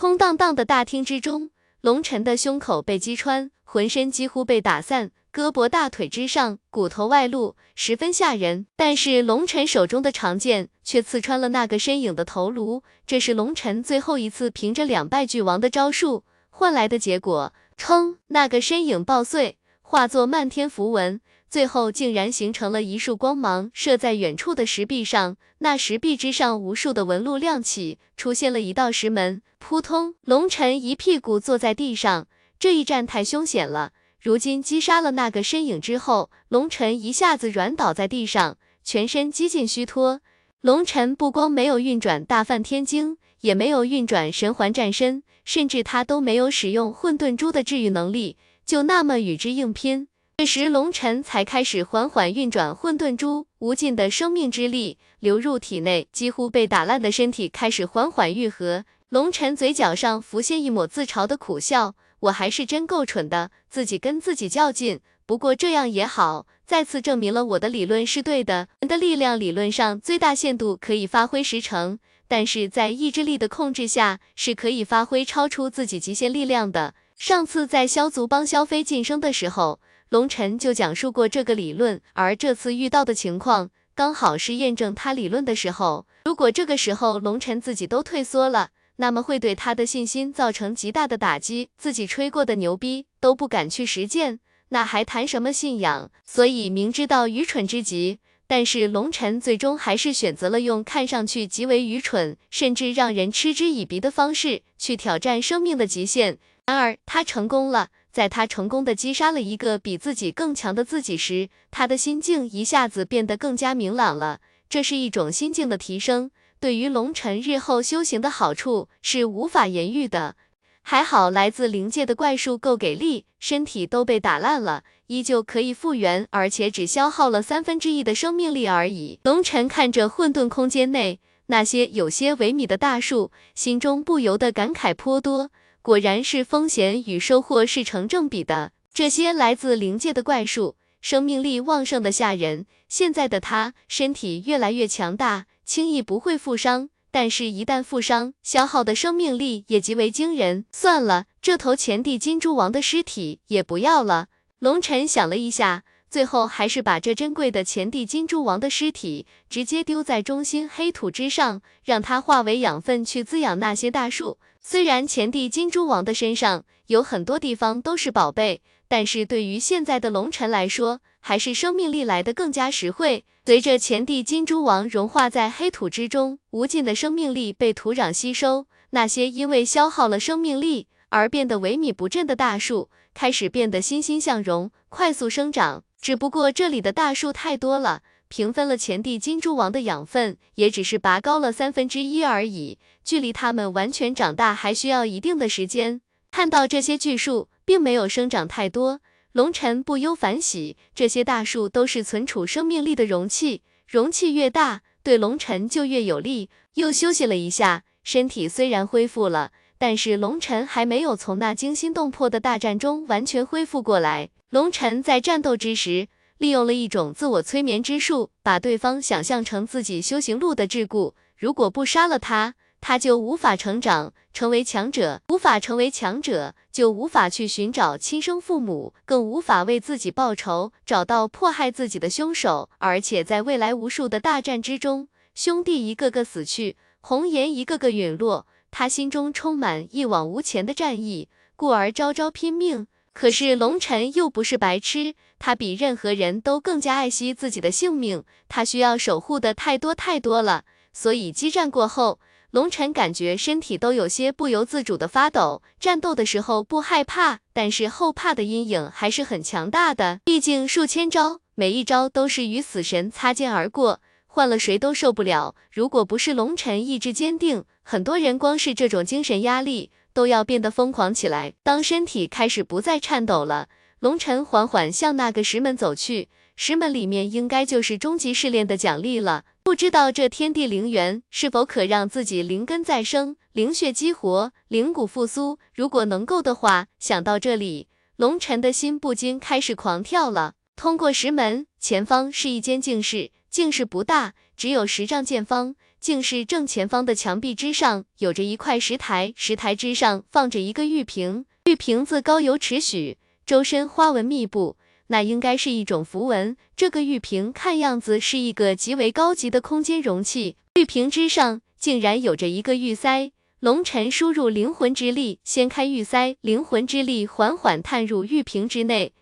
空荡荡的大厅之中，龙晨的胸口被击穿，浑身几乎被打散，胳膊大腿之上骨头外露，十分吓人。但是龙晨手中的长剑却刺穿了那个身影的头颅，这是龙晨最后一次凭着两败俱亡的招数换来的结果。砰！那个身影爆碎，化作漫天符文。最后竟然形成了一束光芒，射在远处的石壁上。那石壁之上，无数的纹路亮起，出现了一道石门。扑通，龙尘一屁股坐在地上。这一战太凶险了。如今击杀了那个身影之后，龙尘一下子软倒在地上，全身几近虚脱。龙尘不光没有运转大梵天经，也没有运转神环战身，甚至他都没有使用混沌珠的治愈能力，就那么与之硬拼。这时，龙尘才开始缓缓运转混沌珠，无尽的生命之力流入体内，几乎被打烂的身体开始缓缓愈合。龙尘嘴角上浮现一抹自嘲的苦笑，我还是真够蠢的，自己跟自己较劲。不过这样也好，再次证明了我的理论是对的。人的力量理论上最大限度可以发挥十成，但是在意志力的控制下，是可以发挥超出自己极限力量的。上次在萧族帮萧飞晋升的时候。龙晨就讲述过这个理论，而这次遇到的情况刚好是验证他理论的时候。如果这个时候龙晨自己都退缩了，那么会对他的信心造成极大的打击。自己吹过的牛逼都不敢去实践，那还谈什么信仰？所以明知道愚蠢之极，但是龙晨最终还是选择了用看上去极为愚蠢，甚至让人嗤之以鼻的方式去挑战生命的极限。然而他成功了。在他成功的击杀了一个比自己更强的自己时，他的心境一下子变得更加明朗了。这是一种心境的提升，对于龙尘日后修行的好处是无法言喻的。还好来自灵界的怪术够给力，身体都被打烂了，依旧可以复原，而且只消耗了三分之一的生命力而已。龙尘看着混沌空间内那些有些萎靡的大树，心中不由得感慨颇多。果然是风险与收获是成正比的。这些来自灵界的怪术，生命力旺盛的吓人。现在的他身体越来越强大，轻易不会负伤，但是，一旦负伤，消耗的生命力也极为惊人。算了，这头前帝金蛛王的尸体也不要了。龙尘想了一下，最后还是把这珍贵的前帝金蛛王的尸体直接丢在中心黑土之上，让它化为养分去滋养那些大树。虽然前帝金蛛王的身上有很多地方都是宝贝，但是对于现在的龙尘来说，还是生命力来的更加实惠。随着前帝金蛛王融化在黑土之中，无尽的生命力被土壤吸收，那些因为消耗了生命力而变得萎靡不振的大树，开始变得欣欣向荣，快速生长。只不过这里的大树太多了。平分了前帝金蛛王的养分，也只是拔高了三分之一而已，距离它们完全长大还需要一定的时间。看到这些巨树并没有生长太多，龙尘不忧反喜，这些大树都是存储生命力的容器，容器越大，对龙尘就越有利。又休息了一下，身体虽然恢复了，但是龙尘还没有从那惊心动魄的大战中完全恢复过来。龙尘在战斗之时。利用了一种自我催眠之术，把对方想象成自己修行路的桎梏。如果不杀了他，他就无法成长，成为强者；无法成为强者，就无法去寻找亲生父母，更无法为自己报仇，找到迫害自己的凶手。而且在未来无数的大战之中，兄弟一个个死去，红颜一个个陨落，他心中充满一往无前的战意，故而招招拼命。可是龙尘又不是白痴，他比任何人都更加爱惜自己的性命，他需要守护的太多太多了。所以激战过后，龙尘感觉身体都有些不由自主的发抖。战斗的时候不害怕，但是后怕的阴影还是很强大的。毕竟数千招，每一招都是与死神擦肩而过，换了谁都受不了。如果不是龙尘意志坚定，很多人光是这种精神压力。都要变得疯狂起来。当身体开始不再颤抖了，龙尘缓缓向那个石门走去。石门里面应该就是终极试炼的奖励了。不知道这天地灵源是否可让自己灵根再生、灵血激活、灵骨复苏？如果能够的话，想到这里，龙尘的心不禁开始狂跳了。通过石门，前方是一间静室，静室不大，只有十丈见方。竟是正前方的墙壁之上有着一块石台，石台之上放着一个玉瓶，玉瓶子高有尺许，周身花纹密布，那应该是一种符文。这个玉瓶看样子是一个极为高级的空间容器，玉瓶之上竟然有着一个玉塞。龙尘输入灵魂之力，掀开玉塞，灵魂之力缓缓探入玉瓶之内。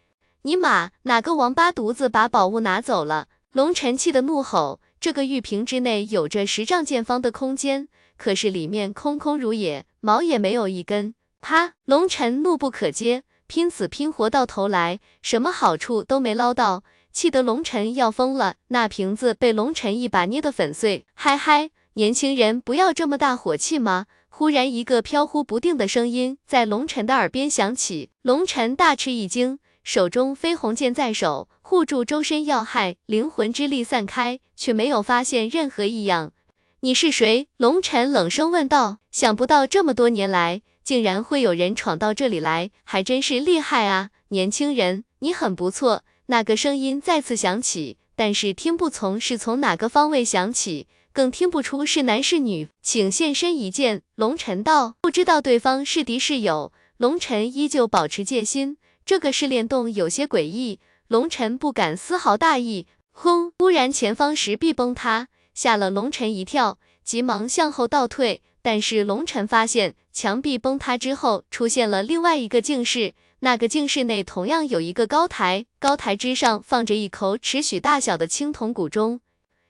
尼玛，哪个王八犊子把宝物拿走了？龙尘气得怒吼。这个玉瓶之内有着十丈见方的空间，可是里面空空如也，毛也没有一根。啪！龙尘怒不可遏，拼死拼活到头来，什么好处都没捞到，气得龙尘要疯了。那瓶子被龙尘一把捏得粉碎。嗨嗨，年轻人不要这么大火气吗？忽然，一个飘忽不定的声音在龙尘的耳边响起，龙尘大吃一惊，手中飞鸿剑在手，护住周身要害，灵魂之力散开，却没有发现任何异样。你是谁？龙尘冷声问道。想不到这么多年来，竟然会有人闯到这里来，还真是厉害啊！年轻人，你很不错。那个声音再次响起，但是听不从是从哪个方位响起。更听不出是男是女，请现身一见。龙尘道，不知道对方是敌是友。龙尘依旧保持戒心，这个试炼洞有些诡异，龙尘不敢丝毫大意。轰！突然前方石壁崩塌，吓了龙尘一跳，急忙向后倒退。但是龙尘发现墙壁崩塌之后，出现了另外一个镜室，那个镜室内同样有一个高台，高台之上放着一口尺许大小的青铜古钟。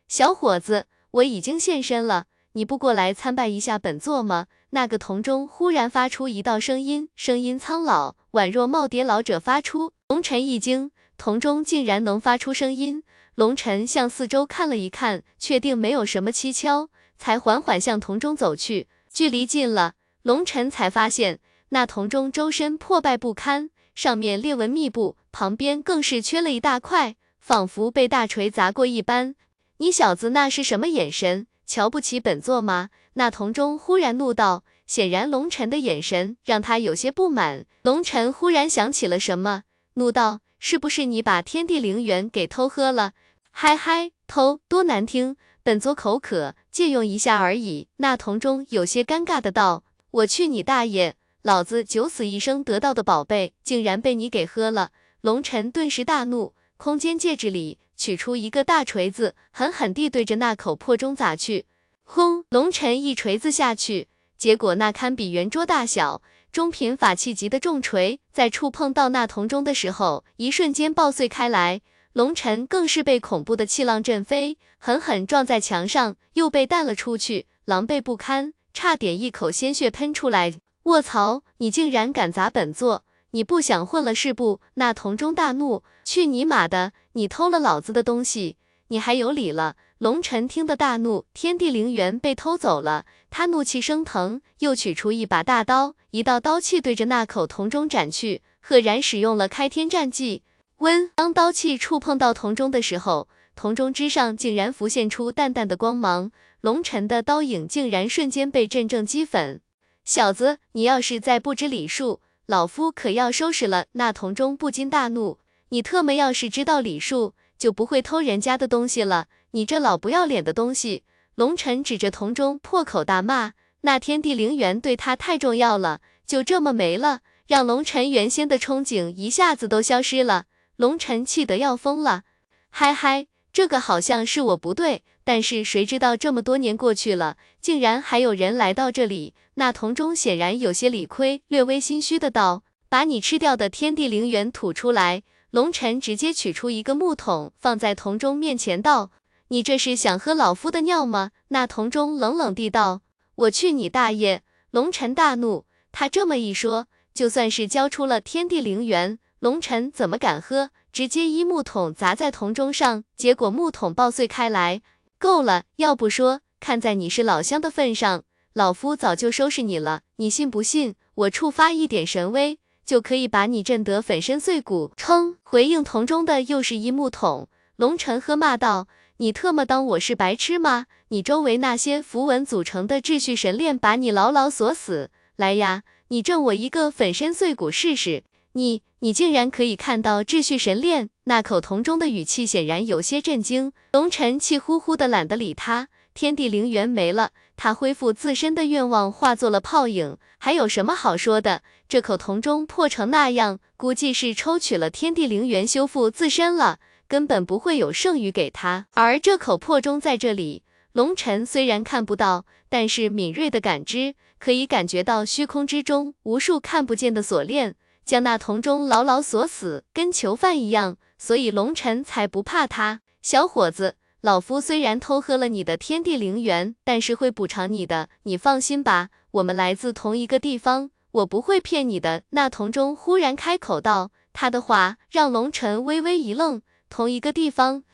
小伙子。我已经现身了，你不过来参拜一下本座吗？那个铜钟忽然发出一道声音，声音苍老，宛若耄耋老者发出。龙尘一惊，铜钟竟然能发出声音。龙尘向四周看了一看，确定没有什么蹊跷，才缓缓向铜钟走去。距离近了，龙尘才发现那铜钟周身破败不堪，上面裂纹密布，旁边更是缺了一大块，仿佛被大锤砸过一般。你小子那是什么眼神？瞧不起本座吗？那铜钟忽然怒道，显然龙尘的眼神让他有些不满。龙尘忽然想起了什么，怒道：是不是你把天地灵元给偷喝了？嗨嗨，偷多难听，本座口渴，借用一下而已。那铜钟有些尴尬的道：我去你大爷，老子九死一生得到的宝贝，竟然被你给喝了。龙尘顿时大怒，空间戒指里。取出一个大锤子，狠狠地对着那口破钟砸去。轰！龙尘一锤子下去，结果那堪比圆桌大小、中品法器级的重锤，在触碰到那铜钟的时候，一瞬间爆碎开来。龙尘更是被恐怖的气浪震飞，狠狠撞在墙上，又被弹了出去，狼狈不堪，差点一口鲜血喷出来。卧槽！你竟然敢砸本座！你不想混了是不？那铜钟大怒，去你妈的！你偷了老子的东西，你还有理了？龙尘听得大怒，天地灵元被偷走了，他怒气升腾，又取出一把大刀，一道刀气对着那口铜钟斩去，赫然使用了开天战技。温，当刀气触碰到铜钟的时候，铜钟之上竟然浮现出淡淡的光芒，龙尘的刀影竟然瞬间被阵阵击粉。小子，你要是再不知礼数！老夫可要收拾了！那铜钟不禁大怒，你特么要是知道礼数，就不会偷人家的东西了。你这老不要脸的东西！龙尘指着铜钟破口大骂，那天地灵元对他太重要了，就这么没了，让龙尘原先的憧憬一下子都消失了。龙尘气得要疯了，嗨嗨，这个好像是我不对。但是谁知道这么多年过去了，竟然还有人来到这里。那铜钟显然有些理亏，略微心虚的道：“把你吃掉的天地灵元吐出来。”龙尘直接取出一个木桶，放在铜钟面前道：“你这是想喝老夫的尿吗？”那铜钟冷冷地道：“我去你大爷！”龙尘大怒，他这么一说，就算是交出了天地灵元，龙尘怎么敢喝？直接一木桶砸在铜钟上，结果木桶爆碎开来。够了，要不说，看在你是老乡的份上，老夫早就收拾你了。你信不信，我触发一点神威，就可以把你震得粉身碎骨？称回应铜钟的又是一木桶。龙尘喝骂道：“你特么当我是白痴吗？你周围那些符文组成的秩序神链把你牢牢锁死。来呀，你震我一个粉身碎骨试试。你，你竟然可以看到秩序神链？”那口铜钟的语气显然有些震惊，龙尘气呼呼的懒得理他，天地灵元没了，他恢复自身的愿望化作了泡影，还有什么好说的？这口铜钟破成那样，估计是抽取了天地灵元修复自身了，根本不会有剩余给他。而这口破钟在这里，龙尘虽然看不到，但是敏锐的感知可以感觉到虚空之中无数看不见的锁链，将那铜钟牢牢锁死，跟囚犯一样。所以龙尘才不怕他。小伙子，老夫虽然偷喝了你的天地灵元，但是会补偿你的，你放心吧。我们来自同一个地方，我不会骗你的。那铜钟忽然开口道，他的话让龙尘微微一愣。同一个地方，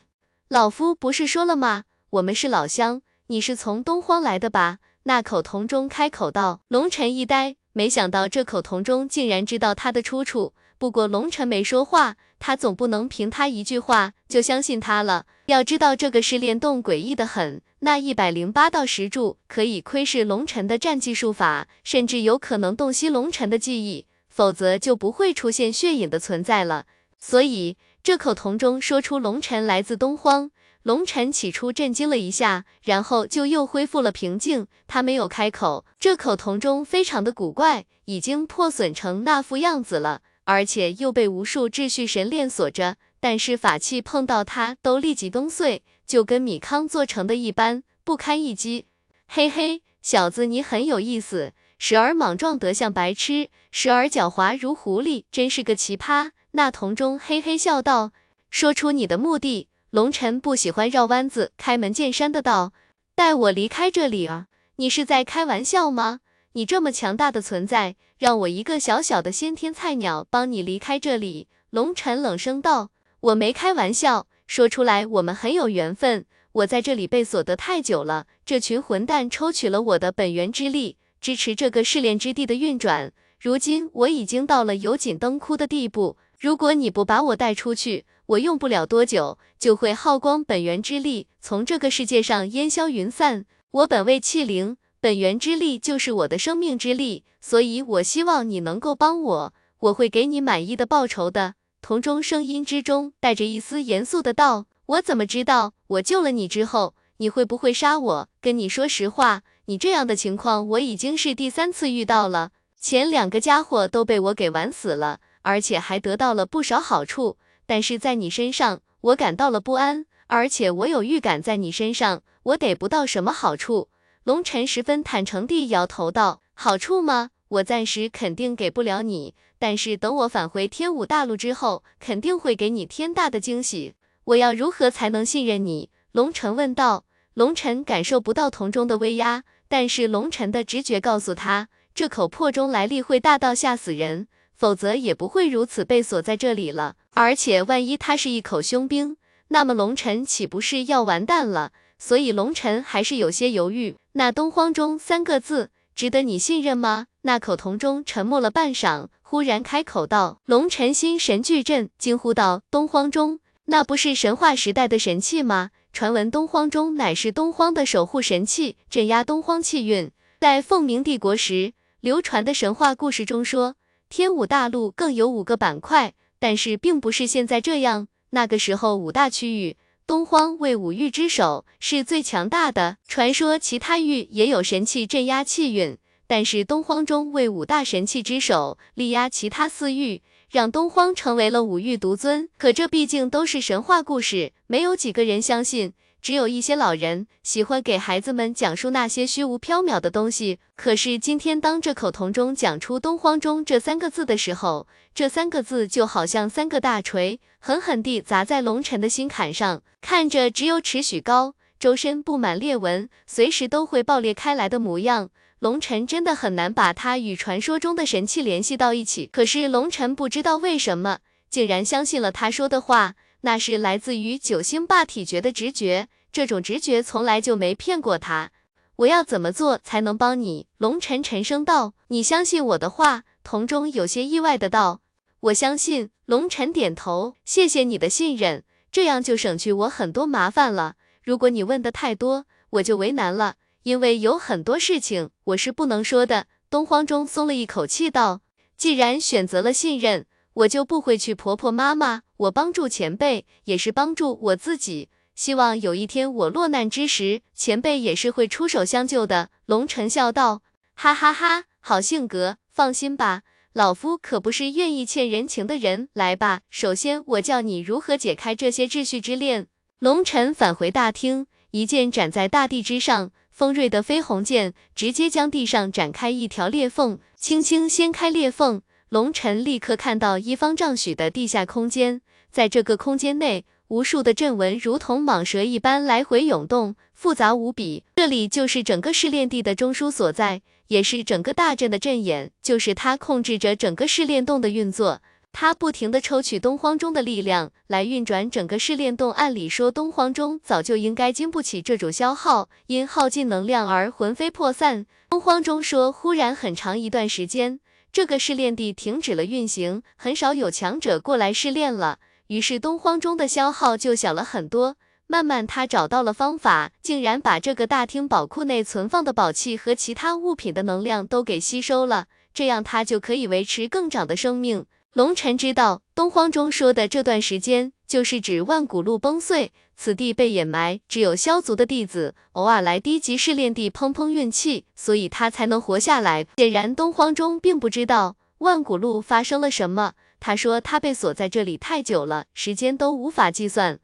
老夫不是说了吗？我们是老乡。你是从东荒来的吧？那口铜钟开口道。龙尘一呆，没想到这口铜钟竟然知道他的出处。不过龙尘没说话。他总不能凭他一句话就相信他了。要知道这个试炼洞诡异的很，那一百零八道石柱可以窥视龙尘的战技术法，甚至有可能洞悉龙尘的记忆，否则就不会出现血影的存在了。所以这口铜钟说出龙尘来自东荒，龙尘起初震惊了一下，然后就又恢复了平静。他没有开口。这口铜钟非常的古怪，已经破损成那副样子了。而且又被无数秩序神链锁着，但是法器碰到它都立即崩碎，就跟米糠做成的一般，不堪一击。嘿嘿，小子你很有意思，时而莽撞得像白痴，时而狡猾如狐狸，真是个奇葩。那铜钟嘿嘿笑道：“说出你的目的。”龙尘不喜欢绕弯子，开门见山的道：“带我离开这里啊！你是在开玩笑吗？你这么强大的存在。”让我一个小小的先天菜鸟帮你离开这里。”龙尘冷声道，“我没开玩笑，说出来我们很有缘分。我在这里被锁得太久了，这群混蛋抽取了我的本源之力，支持这个试炼之地的运转。如今我已经到了油尽灯枯的地步，如果你不把我带出去，我用不了多久就会耗光本源之力，从这个世界上烟消云散。我本为器灵。”本源之力就是我的生命之力，所以我希望你能够帮我，我会给你满意的报酬的。铜钟声音之中带着一丝严肃的道：“我怎么知道我救了你之后，你会不会杀我？跟你说实话，你这样的情况我已经是第三次遇到了，前两个家伙都被我给玩死了，而且还得到了不少好处，但是在你身上，我感到了不安，而且我有预感，在你身上我得不到什么好处。”龙尘十分坦诚地摇头道：“好处吗？我暂时肯定给不了你，但是等我返回天武大陆之后，肯定会给你天大的惊喜。我要如何才能信任你？”龙尘问道。龙晨感受不到铜钟的威压，但是龙晨的直觉告诉他，这口破钟来历会大到吓死人，否则也不会如此被锁在这里了。而且万一他是一口凶兵，那么龙尘岂不是要完蛋了？所以龙尘还是有些犹豫。那东荒钟三个字，值得你信任吗？那口铜钟沉默了半晌，忽然开口道。龙尘心神俱震，惊呼道：“东荒钟，那不是神话时代的神器吗？传闻东荒钟乃是东荒的守护神器，镇压东荒气运。在凤鸣帝国时，流传的神话故事中说，天武大陆更有五个板块，但是并不是现在这样。那个时候五大区域。”东荒为五域之首，是最强大的。传说其他域也有神器镇压气运，但是东荒中为五大神器之首，力压其他四域，让东荒成为了五域独尊。可这毕竟都是神话故事，没有几个人相信。只有一些老人喜欢给孩子们讲述那些虚无缥缈的东西。可是今天，当这口铜钟讲出“东荒钟”这三个字的时候，这三个字就好像三个大锤，狠狠地砸在龙尘的心坎上。看着只有尺许高，周身布满裂纹，随时都会爆裂开来的模样，龙尘真的很难把它与传说中的神器联系到一起。可是龙尘不知道为什么，竟然相信了他说的话。那是来自于九星霸体诀的直觉，这种直觉从来就没骗过他。我要怎么做才能帮你？龙晨沉声道。你相信我的话？童中有些意外的道。我相信。龙晨点头。谢谢你的信任，这样就省去我很多麻烦了。如果你问的太多，我就为难了，因为有很多事情我是不能说的。东荒中松了一口气道，既然选择了信任。我就不会去婆婆妈妈，我帮助前辈也是帮助我自己。希望有一天我落难之时，前辈也是会出手相救的。龙晨笑道：“哈哈哈，好性格，放心吧，老夫可不是愿意欠人情的人。来吧，首先我教你如何解开这些秩序之链。”龙晨返回大厅，一剑斩在大地之上，锋锐的飞鸿剑直接将地上展开一条裂缝，轻轻掀开裂缝，龙晨立刻看到一方丈许的地下空间，在这个空间内。无数的阵纹如同蟒蛇一般来回涌动，复杂无比。这里就是整个试炼地的中枢所在，也是整个大阵的阵眼，就是它控制着整个试炼洞的运作。它不停地抽取东荒中的力量来运转整个试炼洞。按理说，东荒中早就应该经不起这种消耗，因耗尽能量而魂飞魄散。东荒中说，忽然很长一段时间，这个试炼地停止了运行，很少有强者过来试炼了。于是东荒中的消耗就小了很多。慢慢，他找到了方法，竟然把这个大厅宝库内存放的宝器和其他物品的能量都给吸收了，这样他就可以维持更长的生命。龙尘知道，东荒中说的这段时间，就是指万古路崩碎，此地被掩埋，只有萧族的弟子偶尔来低级试炼地碰碰运气，所以他才能活下来。显然，东荒中并不知道万古路发生了什么。他说他被锁在这里太久了，时间都无法计算。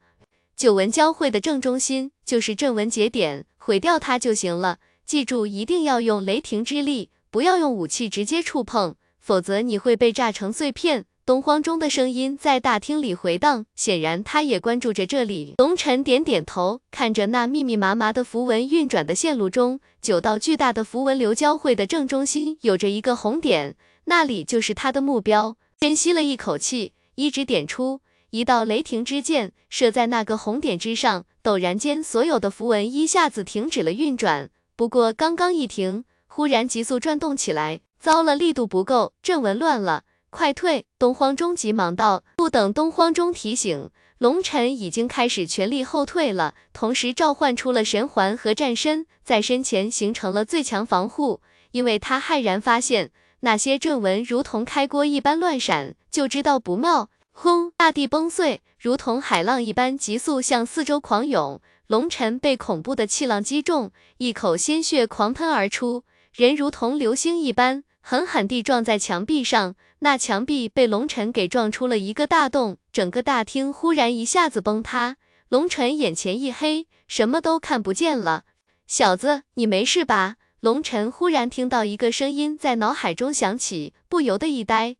九纹交汇的正中心就是阵纹节点，毁掉它就行了。记住，一定要用雷霆之力，不要用武器直接触碰，否则你会被炸成碎片。东荒中的声音在大厅里回荡，显然他也关注着这里。龙尘点点头，看着那密密麻麻的符文运转的线路中，九道巨大的符文流交汇的正中心有着一个红点，那里就是他的目标。深吸了一口气，一指点出一道雷霆之剑，射在那个红点之上。陡然间，所有的符文一下子停止了运转。不过刚刚一停，忽然急速转动起来。糟了，力度不够，阵纹乱了，快退！东荒中急忙道。不等东荒中提醒，龙尘已经开始全力后退了，同时召唤出了神环和战身，在身前形成了最强防护。因为他骇然发现。那些阵纹如同开锅一般乱闪，就知道不妙。轰！大地崩碎，如同海浪一般急速向四周狂涌。龙尘被恐怖的气浪击中，一口鲜血狂喷而出，人如同流星一般狠狠地撞在墙壁上。那墙壁被龙尘给撞出了一个大洞，整个大厅忽然一下子崩塌。龙尘眼前一黑，什么都看不见了。小子，你没事吧？龙尘忽然听到一个声音在脑海中响起，不由得一呆。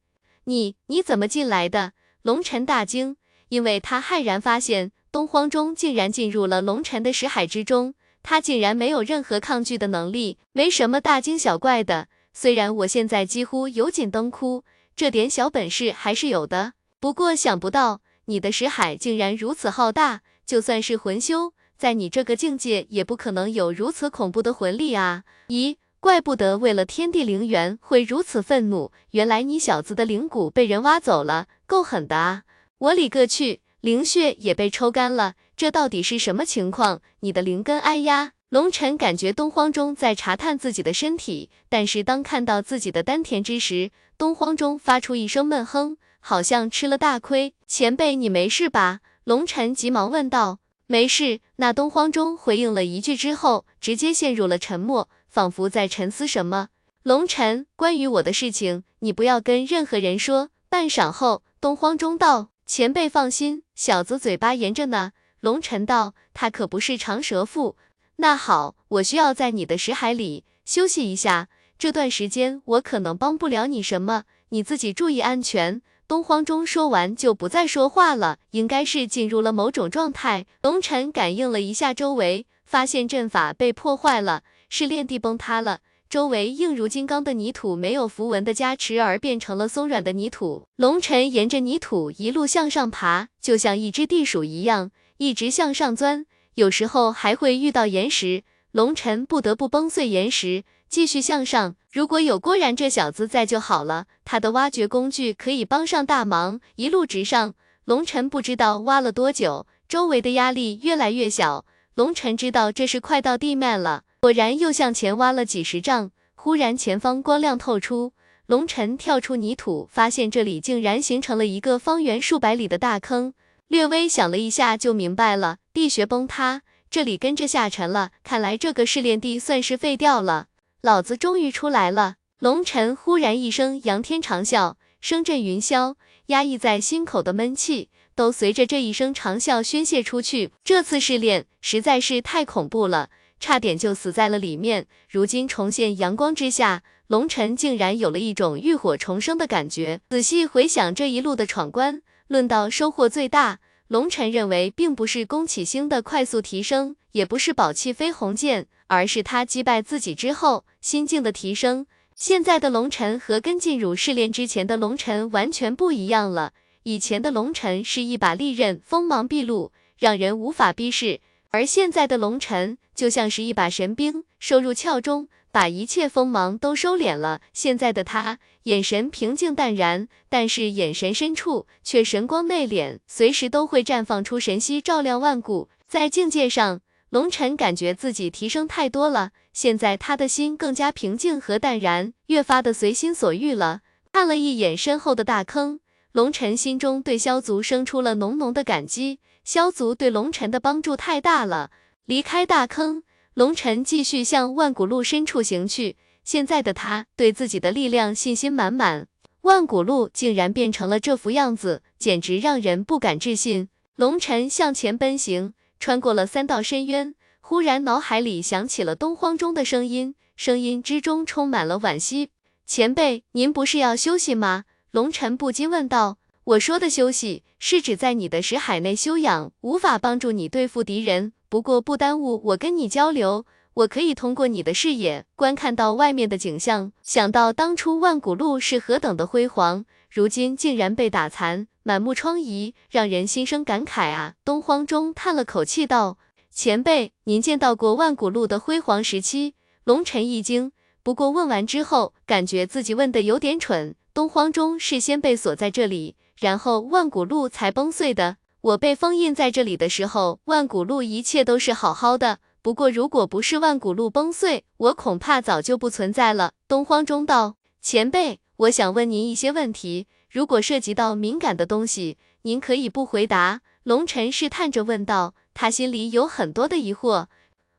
你你怎么进来的？龙尘大惊，因为他骇然发现东荒中竟然进入了龙尘的识海之中，他竟然没有任何抗拒的能力，没什么大惊小怪的。虽然我现在几乎油尽灯枯，这点小本事还是有的。不过想不到你的识海竟然如此浩大，就算是魂修。在你这个境界，也不可能有如此恐怖的魂力啊！咦，怪不得为了天地灵元会如此愤怒，原来你小子的灵骨被人挖走了，够狠的啊！我勒个去，灵血也被抽干了，这到底是什么情况？你的灵根，哎呀！龙尘感觉东荒中在查探自己的身体，但是当看到自己的丹田之时，东荒中发出一声闷哼，好像吃了大亏。前辈，你没事吧？龙尘急忙问道。没事，那东荒中回应了一句之后，直接陷入了沉默，仿佛在沉思什么。龙尘，关于我的事情，你不要跟任何人说。半晌后，东荒中道：“前辈放心，小子嘴巴严着呢。”龙尘道：“他可不是长舌妇。”那好，我需要在你的识海里休息一下，这段时间我可能帮不了你什么，你自己注意安全。东荒中说完就不再说话了，应该是进入了某种状态。龙尘感应了一下周围，发现阵法被破坏了，是炼地崩塌了。周围硬如金刚的泥土没有符文的加持而变成了松软的泥土。龙尘沿着泥土一路向上爬，就像一只地鼠一样，一直向上钻。有时候还会遇到岩石，龙尘不得不崩碎岩石。继续向上，如果有郭然这小子在就好了，他的挖掘工具可以帮上大忙。一路直上，龙尘不知道挖了多久，周围的压力越来越小。龙尘知道这是快到地面了，果然又向前挖了几十丈。忽然前方光亮透出，龙尘跳出泥土，发现这里竟然形成了一个方圆数百里的大坑。略微想了一下就明白了，地穴崩塌，这里跟着下沉了，看来这个试炼地算是废掉了。老子终于出来了！龙尘忽然一声仰天长啸，声震云霄，压抑在心口的闷气都随着这一声长啸宣泄出去。这次试炼实在是太恐怖了，差点就死在了里面。如今重现阳光之下，龙尘竟然有了一种浴火重生的感觉。仔细回想这一路的闯关，论到收获最大，龙尘认为并不是宫启星的快速提升，也不是宝器飞鸿剑，而是他击败自己之后心境的提升。现在的龙尘和跟进入试炼之前的龙尘完全不一样了。以前的龙尘是一把利刃，锋芒毕露，让人无法逼视；而现在的龙尘就像是一把神兵，收入鞘中，把一切锋芒都收敛了。现在的他眼神平静淡然，但是眼神深处却神光内敛，随时都会绽放出神息，照亮万古。在境界上。龙尘感觉自己提升太多了，现在他的心更加平静和淡然，越发的随心所欲了。看了一眼身后的大坑，龙尘心中对萧族生出了浓浓的感激。萧族对龙尘的帮助太大了。离开大坑，龙尘继续向万古路深处行去。现在的他对自己的力量信心满满，万古路竟然变成了这副样子，简直让人不敢置信。龙尘向前奔行。穿过了三道深渊，忽然脑海里响起了东荒中的声音，声音之中充满了惋惜。前辈，您不是要休息吗？龙尘不禁问道。我说的休息，是指在你的识海内休养，无法帮助你对付敌人。不过不耽误我跟你交流，我可以通过你的视野观看到外面的景象。想到当初万古路是何等的辉煌，如今竟然被打残。满目疮痍，让人心生感慨啊！东荒中叹了口气道：“前辈，您见到过万古路的辉煌时期？”龙尘一惊，不过问完之后，感觉自己问的有点蠢。东荒中是先被锁在这里，然后万古路才崩碎的。我被封印在这里的时候，万古路一切都是好好的。不过如果不是万古路崩碎，我恐怕早就不存在了。东荒中道：“前辈，我想问您一些问题。”如果涉及到敏感的东西，您可以不回答。龙尘试探着问道，他心里有很多的疑惑。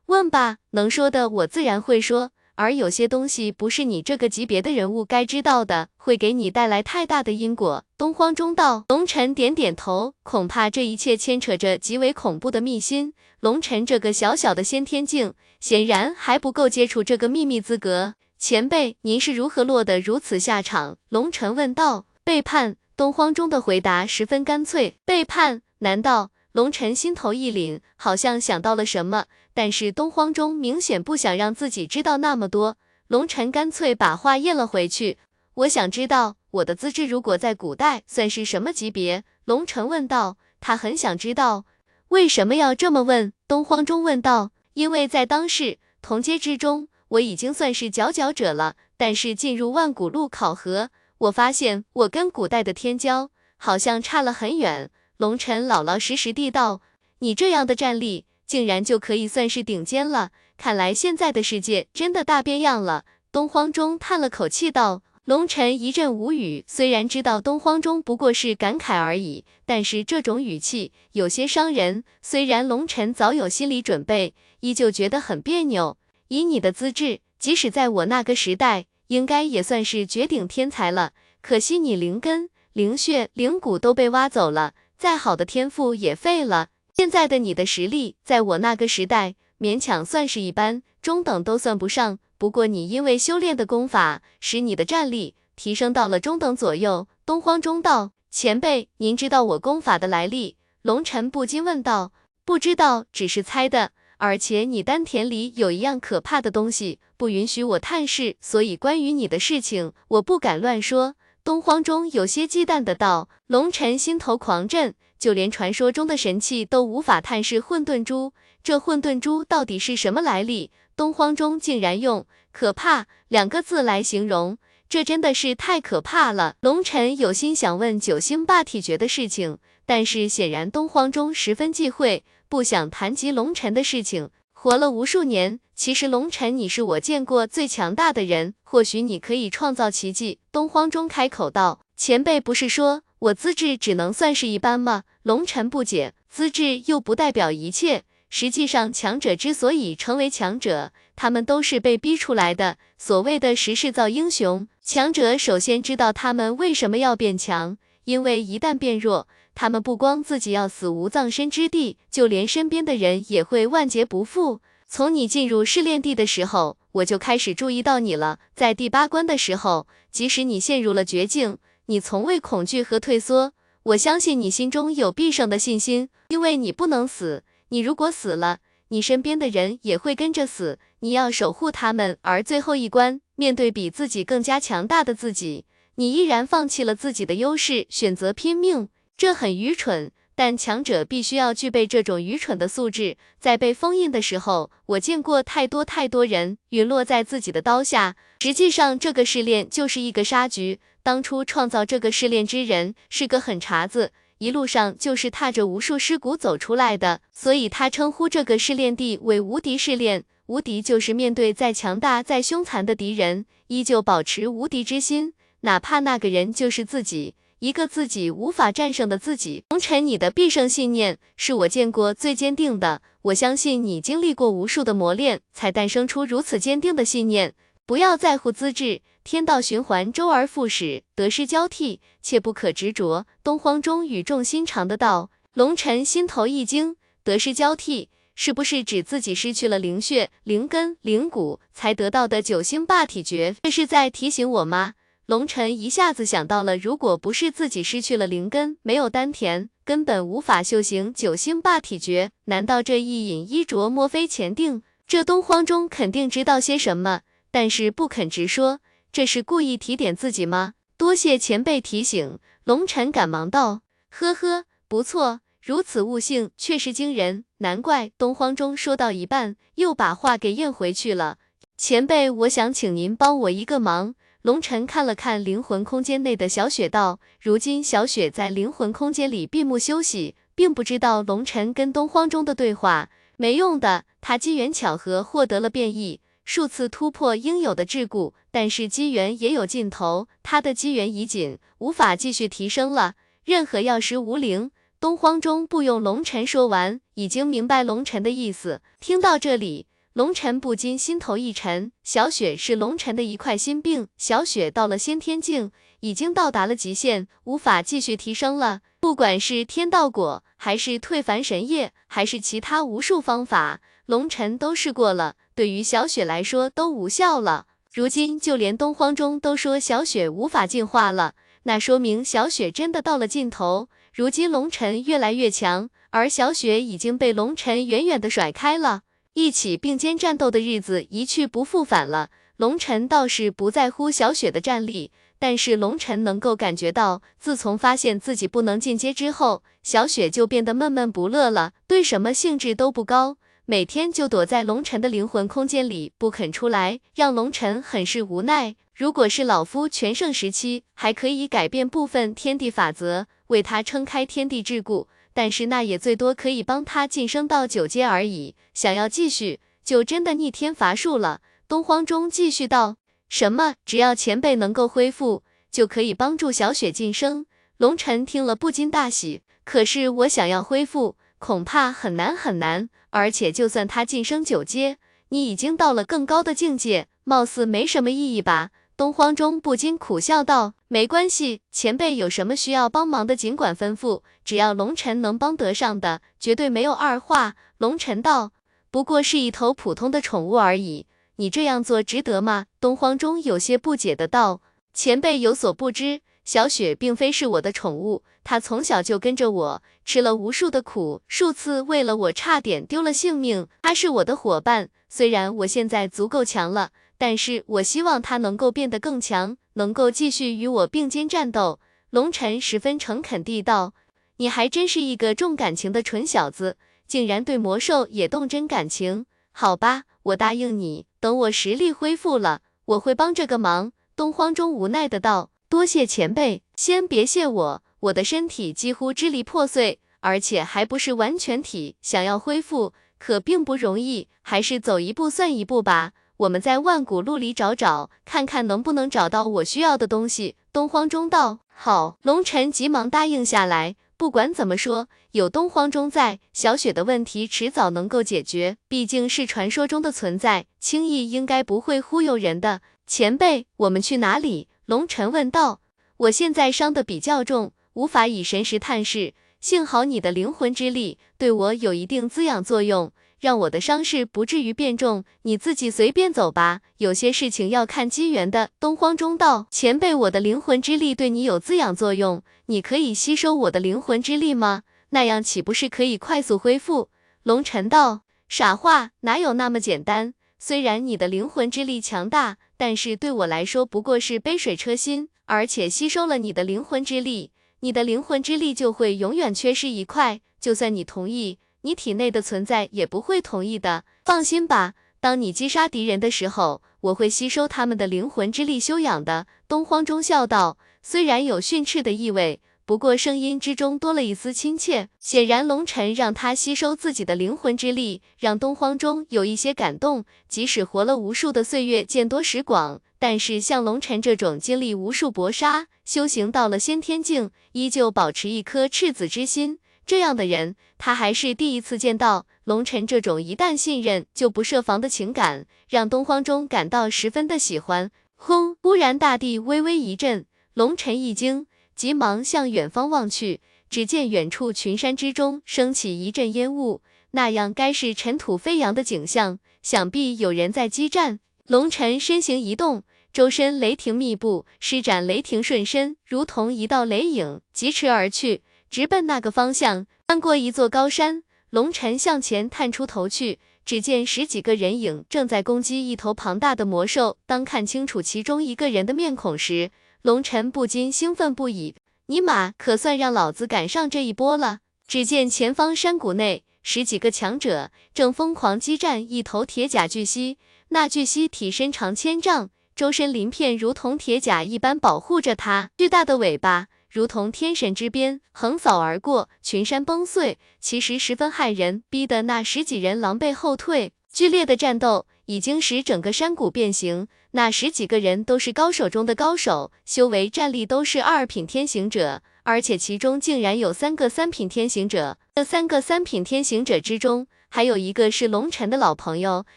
问吧，能说的我自然会说。而有些东西不是你这个级别的人物该知道的，会给你带来太大的因果。东荒中道，龙尘点点头，恐怕这一切牵扯着极为恐怖的秘辛。龙尘这个小小的先天境，显然还不够接触这个秘密资格。前辈，您是如何落得如此下场？龙尘问道。背叛，东荒中的回答十分干脆。背叛？难道？龙尘心头一凛，好像想到了什么，但是东荒中明显不想让自己知道那么多。龙尘干脆把话咽了回去。我想知道，我的资质如果在古代算是什么级别？龙尘问道。他很想知道，为什么要这么问？东荒中问道。因为在当世同阶之中，我已经算是佼佼者了，但是进入万古路考核。我发现我跟古代的天骄好像差了很远。龙尘老老实实地道：“你这样的战力，竟然就可以算是顶尖了。看来现在的世界真的大变样了。”东荒中叹了口气道。龙尘一阵无语，虽然知道东荒中不过是感慨而已，但是这种语气有些伤人。虽然龙尘早有心理准备，依旧觉得很别扭。以你的资质，即使在我那个时代。应该也算是绝顶天才了，可惜你灵根、灵血、灵骨都被挖走了，再好的天赋也废了。现在的你的实力，在我那个时代勉强算是一般，中等都算不上。不过你因为修炼的功法，使你的战力提升到了中等左右。东荒中道前辈，您知道我功法的来历？龙尘不禁问道。不知道，只是猜的。而且你丹田里有一样可怕的东西，不允许我探视，所以关于你的事情，我不敢乱说。东荒中有些忌惮的道。龙尘心头狂震，就连传说中的神器都无法探视混沌珠，这混沌珠到底是什么来历？东荒中竟然用可怕两个字来形容，这真的是太可怕了。龙尘有心想问九星霸体诀的事情，但是显然东荒中十分忌讳。不想谈及龙尘的事情。活了无数年，其实龙尘你是我见过最强大的人，或许你可以创造奇迹。东荒中开口道：“前辈不是说我资质只能算是一般吗？龙晨不解，资质又不代表一切。实际上，强者之所以成为强者，他们都是被逼出来的。所谓的时势造英雄，强者首先知道他们为什么要变强，因为一旦变弱，他们不光自己要死无葬身之地，就连身边的人也会万劫不复。从你进入试炼地的时候，我就开始注意到你了。在第八关的时候，即使你陷入了绝境，你从未恐惧和退缩。我相信你心中有必胜的信心，因为你不能死。你如果死了，你身边的人也会跟着死。你要守护他们，而最后一关，面对比自己更加强大的自己，你依然放弃了自己的优势，选择拼命，这很愚蠢。但强者必须要具备这种愚蠢的素质。在被封印的时候，我见过太多太多人陨落在自己的刀下。实际上，这个试炼就是一个杀局。当初创造这个试炼之人是个狠茬子。一路上就是踏着无数尸骨走出来的，所以他称呼这个试炼地为无敌试炼。无敌就是面对再强大、再凶残的敌人，依旧保持无敌之心，哪怕那个人就是自己，一个自己无法战胜的自己。龙尘，你的必胜信念是我见过最坚定的。我相信你经历过无数的磨练，才诞生出如此坚定的信念。不要在乎资质。天道循环，周而复始，得失交替，切不可执着。东荒中语重心长的道，龙尘心头一惊，得失交替，是不是指自己失去了灵血、灵根、灵骨，才得到的九星霸体诀？这是在提醒我吗？龙尘一下子想到了，如果不是自己失去了灵根，没有丹田，根本无法修行九星霸体诀。难道这一饮一着，莫非前定？这东荒中肯定知道些什么，但是不肯直说。这是故意提点自己吗？多谢前辈提醒，龙尘赶忙道：“呵呵，不错，如此悟性确实惊人，难怪。”东荒中说到一半，又把话给咽回去了。前辈，我想请您帮我一个忙。龙尘看了看灵魂空间内的小雪，道：“如今小雪在灵魂空间里闭目休息，并不知道龙尘跟东荒中的对话。没用的，他机缘巧合获得了变异。”数次突破应有的桎梏，但是机缘也有尽头，他的机缘已尽，无法继续提升了。任何药师无灵，东荒中不用龙尘说完，已经明白龙尘的意思。听到这里，龙尘不禁心头一沉。小雪是龙尘的一块心病，小雪到了先天境，已经到达了极限，无法继续提升了。不管是天道果，还是退凡神液，还是其他无数方法，龙尘都试过了。对于小雪来说都无效了，如今就连东荒中都说小雪无法进化了，那说明小雪真的到了尽头。如今龙尘越来越强，而小雪已经被龙尘远远的甩开了，一起并肩战斗的日子一去不复返了。龙尘倒是不在乎小雪的战力，但是龙尘能够感觉到，自从发现自己不能进阶之后，小雪就变得闷闷不乐了，对什么兴致都不高。每天就躲在龙尘的灵魂空间里不肯出来，让龙尘很是无奈。如果是老夫全盛时期，还可以改变部分天地法则，为他撑开天地桎梏，但是那也最多可以帮他晋升到九阶而已。想要继续，就真的逆天乏术了。东荒中继续道：“什么？只要前辈能够恢复，就可以帮助小雪晋升。”龙尘听了不禁大喜。可是我想要恢复，恐怕很难很难。而且，就算他晋升九阶，你已经到了更高的境界，貌似没什么意义吧？东荒中不禁苦笑道：“没关系，前辈有什么需要帮忙的，尽管吩咐，只要龙尘能帮得上的，绝对没有二话。”龙尘道：“不过是一头普通的宠物而已，你这样做值得吗？”东荒中有些不解的道：“前辈有所不知。”小雪并非是我的宠物，她从小就跟着我，吃了无数的苦，数次为了我差点丢了性命。她是我的伙伴，虽然我现在足够强了，但是我希望他能够变得更强，能够继续与我并肩战斗。龙尘十分诚恳地道：“你还真是一个重感情的蠢小子，竟然对魔兽也动真感情。好吧，我答应你，等我实力恢复了，我会帮这个忙。”东荒中无奈的道。多谢前辈，先别谢我，我的身体几乎支离破碎，而且还不是完全体，想要恢复可并不容易，还是走一步算一步吧。我们在万古路里找找，看看能不能找到我需要的东西。东荒中道，好。龙尘急忙答应下来。不管怎么说，有东荒中在，小雪的问题迟早能够解决。毕竟是传说中的存在，轻易应该不会忽悠人的。前辈，我们去哪里？龙尘问道。我现在伤得比较重，无法以神识探视。幸好你的灵魂之力对我有一定滋养作用，让我的伤势不至于变重。你自己随便走吧，有些事情要看机缘的。东荒中道，前辈，我的灵魂之力对你有滋养作用。你可以吸收我的灵魂之力吗？那样岂不是可以快速恢复？龙尘道：傻话，哪有那么简单？虽然你的灵魂之力强大，但是对我来说不过是杯水车薪。而且吸收了你的灵魂之力，你的灵魂之力就会永远缺失一块。就算你同意，你体内的存在也不会同意的。放心吧，当你击杀敌人的时候，我会吸收他们的灵魂之力修养的。东荒中笑道。虽然有训斥的意味，不过声音之中多了一丝亲切。显然，龙尘让他吸收自己的灵魂之力，让东荒中有一些感动。即使活了无数的岁月，见多识广，但是像龙尘这种经历无数搏杀，修行到了先天境，依旧保持一颗赤子之心，这样的人，他还是第一次见到。龙尘这种一旦信任就不设防的情感，让东荒中感到十分的喜欢。轰！忽然，大地微微一震。龙尘一惊，急忙向远方望去，只见远处群山之中升起一阵烟雾，那样该是尘土飞扬的景象，想必有人在激战。龙尘身形一动，周身雷霆密布，施展雷霆瞬身，如同一道雷影疾驰而去，直奔那个方向。翻过一座高山，龙尘向前探出头去，只见十几个人影正在攻击一头庞大的魔兽。当看清楚其中一个人的面孔时，龙尘不禁兴奋不已，尼玛，可算让老子赶上这一波了！只见前方山谷内，十几个强者正疯狂激战一头铁甲巨蜥。那巨蜥体身长千丈，周身鳞片如同铁甲一般保护着它，巨大的尾巴如同天神之鞭，横扫而过，群山崩碎，其实十分骇人，逼得那十几人狼狈后退。剧烈的战斗已经使整个山谷变形。那十几个人都是高手中的高手，修为战力都是二品天行者，而且其中竟然有三个三品天行者。这三个三品天行者之中，还有一个是龙尘的老朋友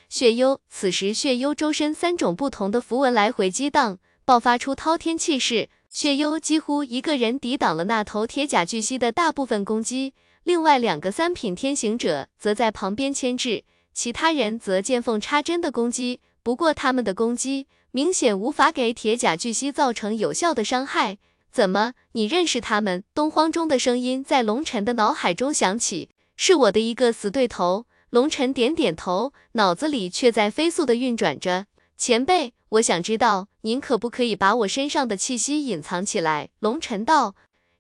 血幽。此时血幽周身三种不同的符文来回激荡，爆发出滔天气势。血幽几乎一个人抵挡了那头铁甲巨蜥的大部分攻击，另外两个三品天行者则在旁边牵制，其他人则见缝插针的攻击。不过他们的攻击明显无法给铁甲巨蜥造成有效的伤害。怎么，你认识他们？东荒中的声音在龙尘的脑海中响起。是我的一个死对头。龙尘点点头，脑子里却在飞速的运转着。前辈，我想知道，您可不可以把我身上的气息隐藏起来？龙尘道。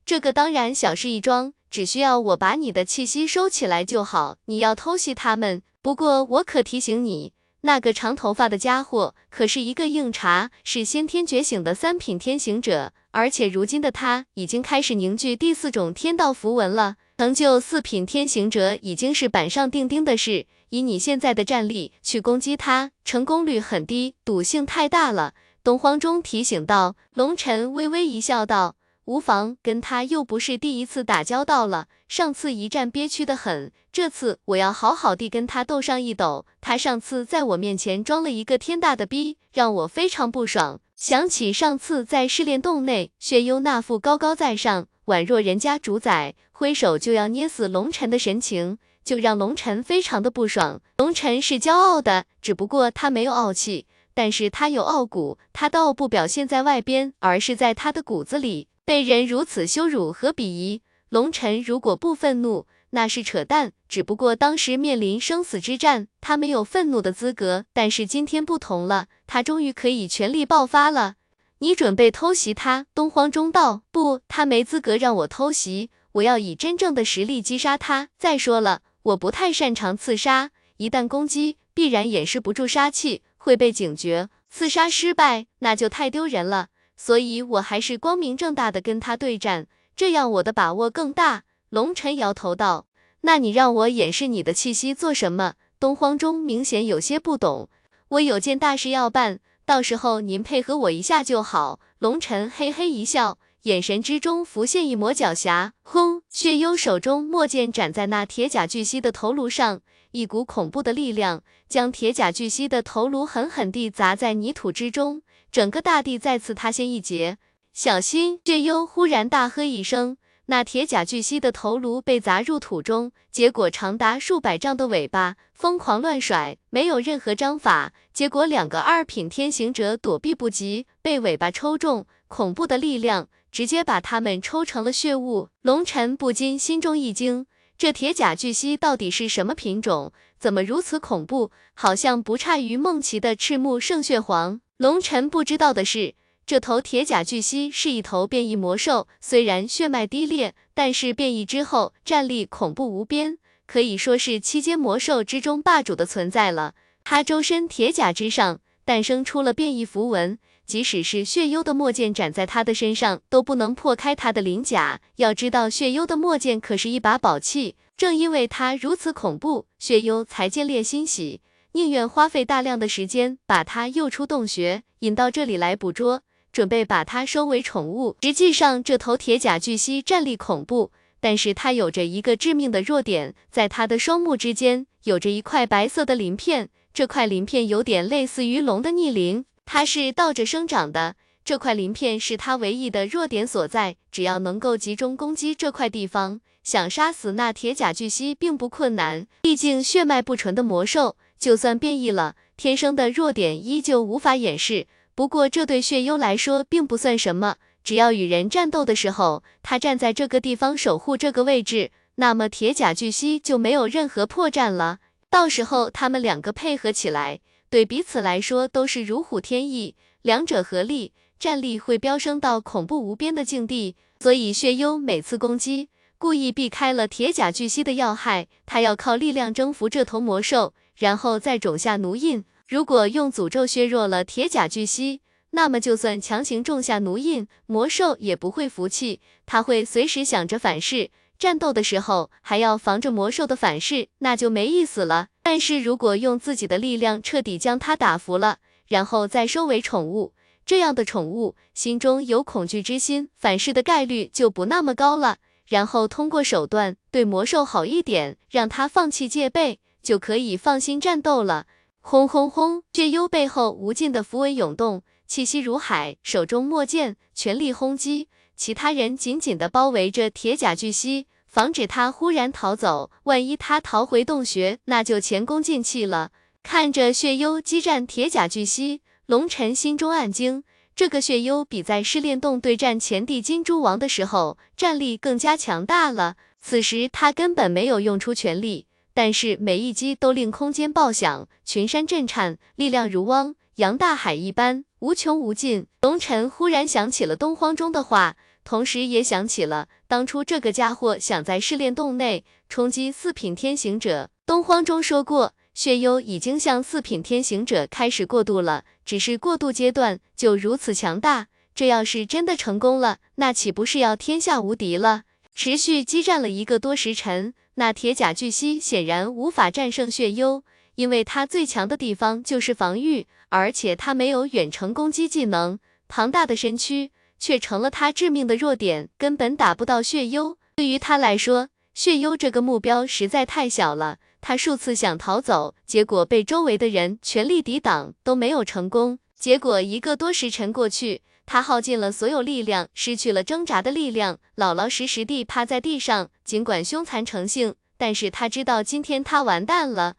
这个当然小事一桩，只需要我把你的气息收起来就好。你要偷袭他们，不过我可提醒你。那个长头发的家伙可是一个硬茬，是先天觉醒的三品天行者，而且如今的他已经开始凝聚第四种天道符文了。成就四品天行者已经是板上钉钉的事，以你现在的战力去攻击他，成功率很低，赌性太大了。东荒中提醒道。龙尘微微一笑，道。无妨，跟他又不是第一次打交道了。上次一战憋屈的很，这次我要好好地跟他斗上一斗。他上次在我面前装了一个天大的逼，让我非常不爽。想起上次在试炼洞内，血幽那副高高在上，宛若人家主宰，挥手就要捏死龙尘的神情，就让龙尘非常的不爽。龙尘是骄傲的，只不过他没有傲气，但是他有傲骨，他倒不表现在外边，而是在他的骨子里。被人如此羞辱和鄙夷，龙尘如果不愤怒，那是扯淡。只不过当时面临生死之战，他没有愤怒的资格。但是今天不同了，他终于可以全力爆发了。你准备偷袭他？东荒中道，不，他没资格让我偷袭。我要以真正的实力击杀他。再说了，我不太擅长刺杀，一旦攻击，必然掩饰不住杀气，会被警觉。刺杀失败，那就太丢人了。所以，我还是光明正大的跟他对战，这样我的把握更大。龙尘摇头道：“那你让我掩饰你的气息做什么？”东荒中明显有些不懂。我有件大事要办，到时候您配合我一下就好。龙尘嘿嘿一笑，眼神之中浮现一抹狡黠。轰！血幽手中墨剑斩在那铁甲巨蜥的头颅上，一股恐怖的力量将铁甲巨蜥的头颅狠狠地砸在泥土之中，整个大地再次塌陷一截。小心！血幽忽然大喝一声。那铁甲巨蜥的头颅被砸入土中，结果长达数百丈的尾巴疯狂乱甩，没有任何章法。结果两个二品天行者躲避不及，被尾巴抽中，恐怖的力量直接把他们抽成了血雾。龙尘不禁心中一惊，这铁甲巨蜥到底是什么品种？怎么如此恐怖？好像不差于梦奇的赤木圣血皇。龙尘不知道的是。这头铁甲巨蜥是一头变异魔兽，虽然血脉低劣，但是变异之后战力恐怖无边，可以说是七阶魔兽之中霸主的存在了。它周身铁甲之上诞生出了变异符文，即使是血幽的墨剑斩在它的身上都不能破开它的鳞甲。要知道，血幽的墨剑可是一把宝器，正因为它如此恐怖，血幽才见烈欣喜，宁愿花费大量的时间把它诱出洞穴，引到这里来捕捉。准备把它收为宠物。实际上，这头铁甲巨蜥战力恐怖，但是它有着一个致命的弱点，在它的双目之间有着一块白色的鳞片，这块鳞片有点类似于龙的逆鳞，它是倒着生长的。这块鳞片是它唯一的弱点所在，只要能够集中攻击这块地方，想杀死那铁甲巨蜥并不困难。毕竟血脉不纯的魔兽，就算变异了，天生的弱点依旧无法掩饰。不过这对血幽来说并不算什么，只要与人战斗的时候，他站在这个地方守护这个位置，那么铁甲巨蜥就没有任何破绽了。到时候他们两个配合起来，对彼此来说都是如虎添翼，两者合力，战力会飙升到恐怖无边的境地。所以血幽每次攻击，故意避开了铁甲巨蜥的要害，他要靠力量征服这头魔兽，然后再种下奴印。如果用诅咒削弱了铁甲巨蜥，那么就算强行种下奴印，魔兽也不会服气，他会随时想着反噬，战斗的时候还要防着魔兽的反噬，那就没意思了。但是如果用自己的力量彻底将它打服了，然后再收为宠物，这样的宠物心中有恐惧之心，反噬的概率就不那么高了。然后通过手段对魔兽好一点，让它放弃戒备，就可以放心战斗了。轰轰轰！血幽背后无尽的符文涌动，气息如海，手中墨剑全力轰击。其他人紧紧的包围着铁甲巨蜥，防止他忽然逃走。万一他逃回洞穴，那就前功尽弃了。看着血幽激战铁甲巨蜥，龙尘心中暗惊，这个血幽比在试炼洞对战前帝金蛛王的时候战力更加强大了。此时他根本没有用出全力。但是每一击都令空间爆响，群山震颤，力量如汪洋大海一般，无穷无尽。龙尘忽然想起了东荒中的话，同时也想起了当初这个家伙想在试炼洞内冲击四品天行者。东荒中说过，血幽已经向四品天行者开始过渡了，只是过渡阶段就如此强大。这要是真的成功了，那岂不是要天下无敌了？持续激战了一个多时辰。那铁甲巨蜥显然无法战胜血幽，因为它最强的地方就是防御，而且它没有远程攻击技能，庞大的身躯却成了它致命的弱点，根本打不到血幽。对于他来说，血幽这个目标实在太小了，他数次想逃走，结果被周围的人全力抵挡，都没有成功。结果一个多时辰过去。他耗尽了所有力量，失去了挣扎的力量，老老实实地趴在地上。尽管凶残成性，但是他知道今天他完蛋了。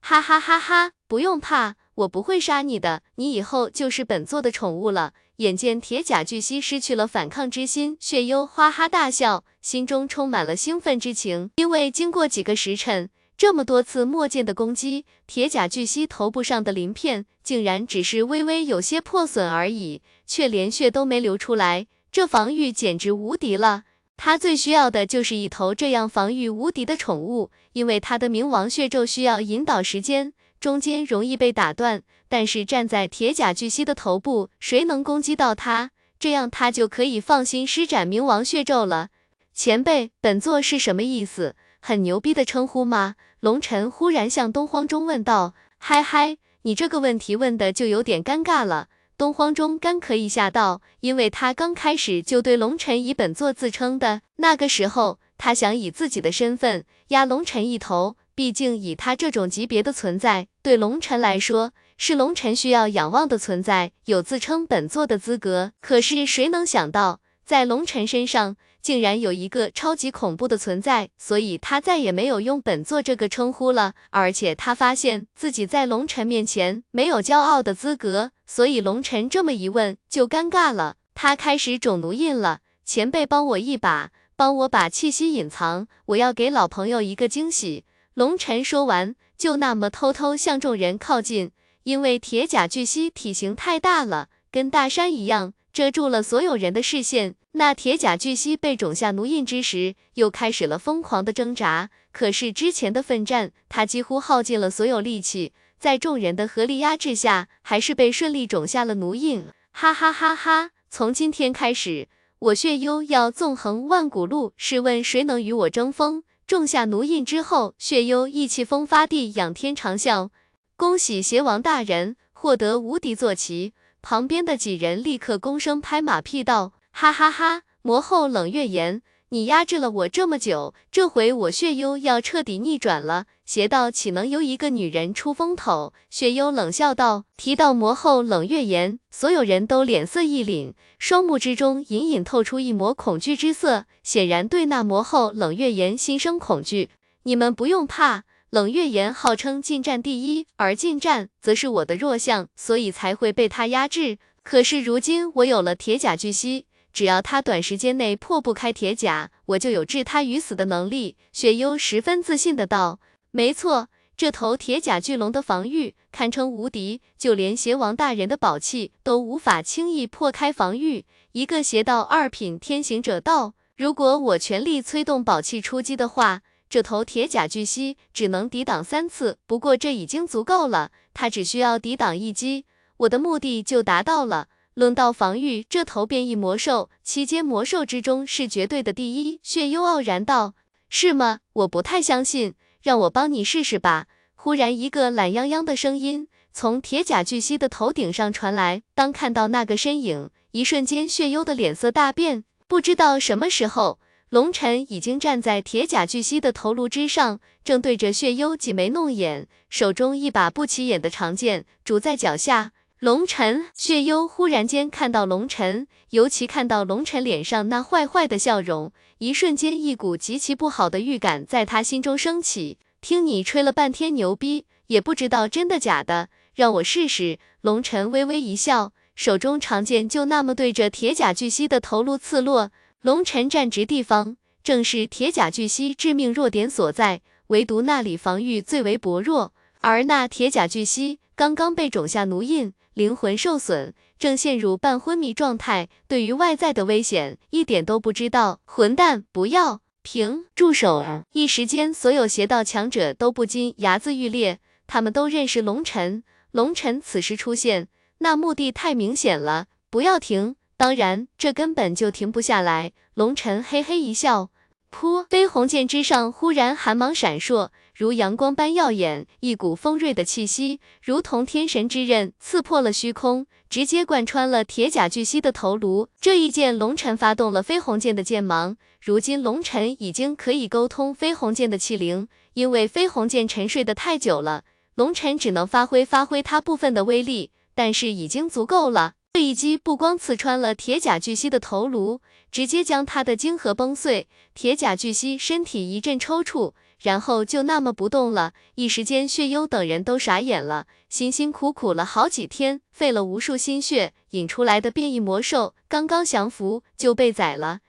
哈哈哈哈！不用怕，我不会杀你的，你以后就是本座的宠物了。眼见铁甲巨蜥失去了反抗之心，血幽哈哈大笑，心中充满了兴奋之情，因为经过几个时辰。这么多次墨剑的攻击，铁甲巨蜥头部上的鳞片竟然只是微微有些破损而已，却连血都没流出来，这防御简直无敌了。他最需要的就是一头这样防御无敌的宠物，因为他的冥王血咒需要引导时间，中间容易被打断。但是站在铁甲巨蜥的头部，谁能攻击到他？这样他就可以放心施展冥王血咒了。前辈，本座是什么意思？很牛逼的称呼吗？龙尘忽然向东荒中问道：“嗨嗨，你这个问题问的就有点尴尬了。东荒中干咳一下道，因为他刚开始就对龙尘以本座自称的，那个时候他想以自己的身份压龙尘一头，毕竟以他这种级别的存在，对龙尘来说是龙尘需要仰望的存在，有自称本座的资格。可是谁能想到，在龙尘身上。竟然有一个超级恐怖的存在，所以他再也没有用本座这个称呼了。而且他发现自己在龙尘面前没有骄傲的资格，所以龙尘这么一问就尴尬了。他开始种奴印了，前辈帮我一把，帮我把气息隐藏，我要给老朋友一个惊喜。龙尘说完，就那么偷偷向众人靠近，因为铁甲巨蜥体型太大了，跟大山一样。遮住了所有人的视线。那铁甲巨蜥被种下奴印之时，又开始了疯狂的挣扎。可是之前的奋战，他几乎耗尽了所有力气，在众人的合力压制下，还是被顺利种下了奴印。哈哈哈哈！从今天开始，我血幽要纵横万古路，试问谁能与我争锋？种下奴印之后，血幽意气风发地仰天长啸。恭喜邪王大人获得无敌坐骑。旁边的几人立刻躬声拍马屁道：“哈哈哈！魔后冷月言，你压制了我这么久，这回我血幽要彻底逆转了。邪道岂能由一个女人出风头？”血幽冷笑道。提到魔后冷月言，所有人都脸色一凛，双目之中隐隐透出一抹恐惧之色，显然对那魔后冷月言心生恐惧。你们不用怕。冷月言号称近战第一，而近战则是我的弱项，所以才会被他压制。可是如今我有了铁甲巨蜥，只要他短时间内破不开铁甲，我就有置他于死的能力。雪幽十分自信的道：“没错，这头铁甲巨龙的防御堪称无敌，就连邪王大人的宝器都无法轻易破开防御。”一个邪道二品天行者道：“如果我全力催动宝器出击的话。”这头铁甲巨蜥只能抵挡三次，不过这已经足够了，它只需要抵挡一击，我的目的就达到了。论到防御，这头变异魔兽，七阶魔兽之中是绝对的第一。血幽傲然道：“是吗？我不太相信，让我帮你试试吧。”忽然，一个懒洋洋的声音从铁甲巨蜥的头顶上传来。当看到那个身影，一瞬间，血幽的脸色大变，不知道什么时候。龙尘已经站在铁甲巨蜥的头颅之上，正对着血幽挤眉弄眼，手中一把不起眼的长剑拄在脚下。龙尘，血幽忽然间看到龙尘，尤其看到龙尘脸上那坏坏的笑容，一瞬间一股极其不好的预感在他心中升起。听你吹了半天牛逼，也不知道真的假的，让我试试。龙尘微微一笑，手中长剑就那么对着铁甲巨蜥的头颅刺落。龙尘站直地方，正是铁甲巨蜥致命弱点所在，唯独那里防御最为薄弱。而那铁甲巨蜥刚刚被种下奴印，灵魂受损，正陷入半昏迷状态，对于外在的危险一点都不知道。混蛋，不要停，住手！一时间，所有邪道强者都不禁牙眦欲裂。他们都认识龙尘，龙尘此时出现，那目的太明显了。不要停！当然，这根本就停不下来。龙尘嘿嘿一笑，噗！飞鸿剑之上忽然寒芒闪烁，如阳光般耀眼，一股锋锐的气息，如同天神之刃，刺破了虚空，直接贯穿了铁甲巨蜥的头颅。这一剑，龙尘发动了飞鸿剑的剑芒。如今，龙尘已经可以沟通飞鸿剑的气灵，因为飞鸿剑沉睡的太久了，龙尘只能发挥发挥它部分的威力，但是已经足够了。这一击不光刺穿了铁甲巨蜥的头颅，直接将他的晶核崩碎。铁甲巨蜥身体一阵抽搐，然后就那么不动了。一时间，血幽等人都傻眼了。辛辛苦苦了好几天，费了无数心血引出来的变异魔兽，刚刚降服就被宰了。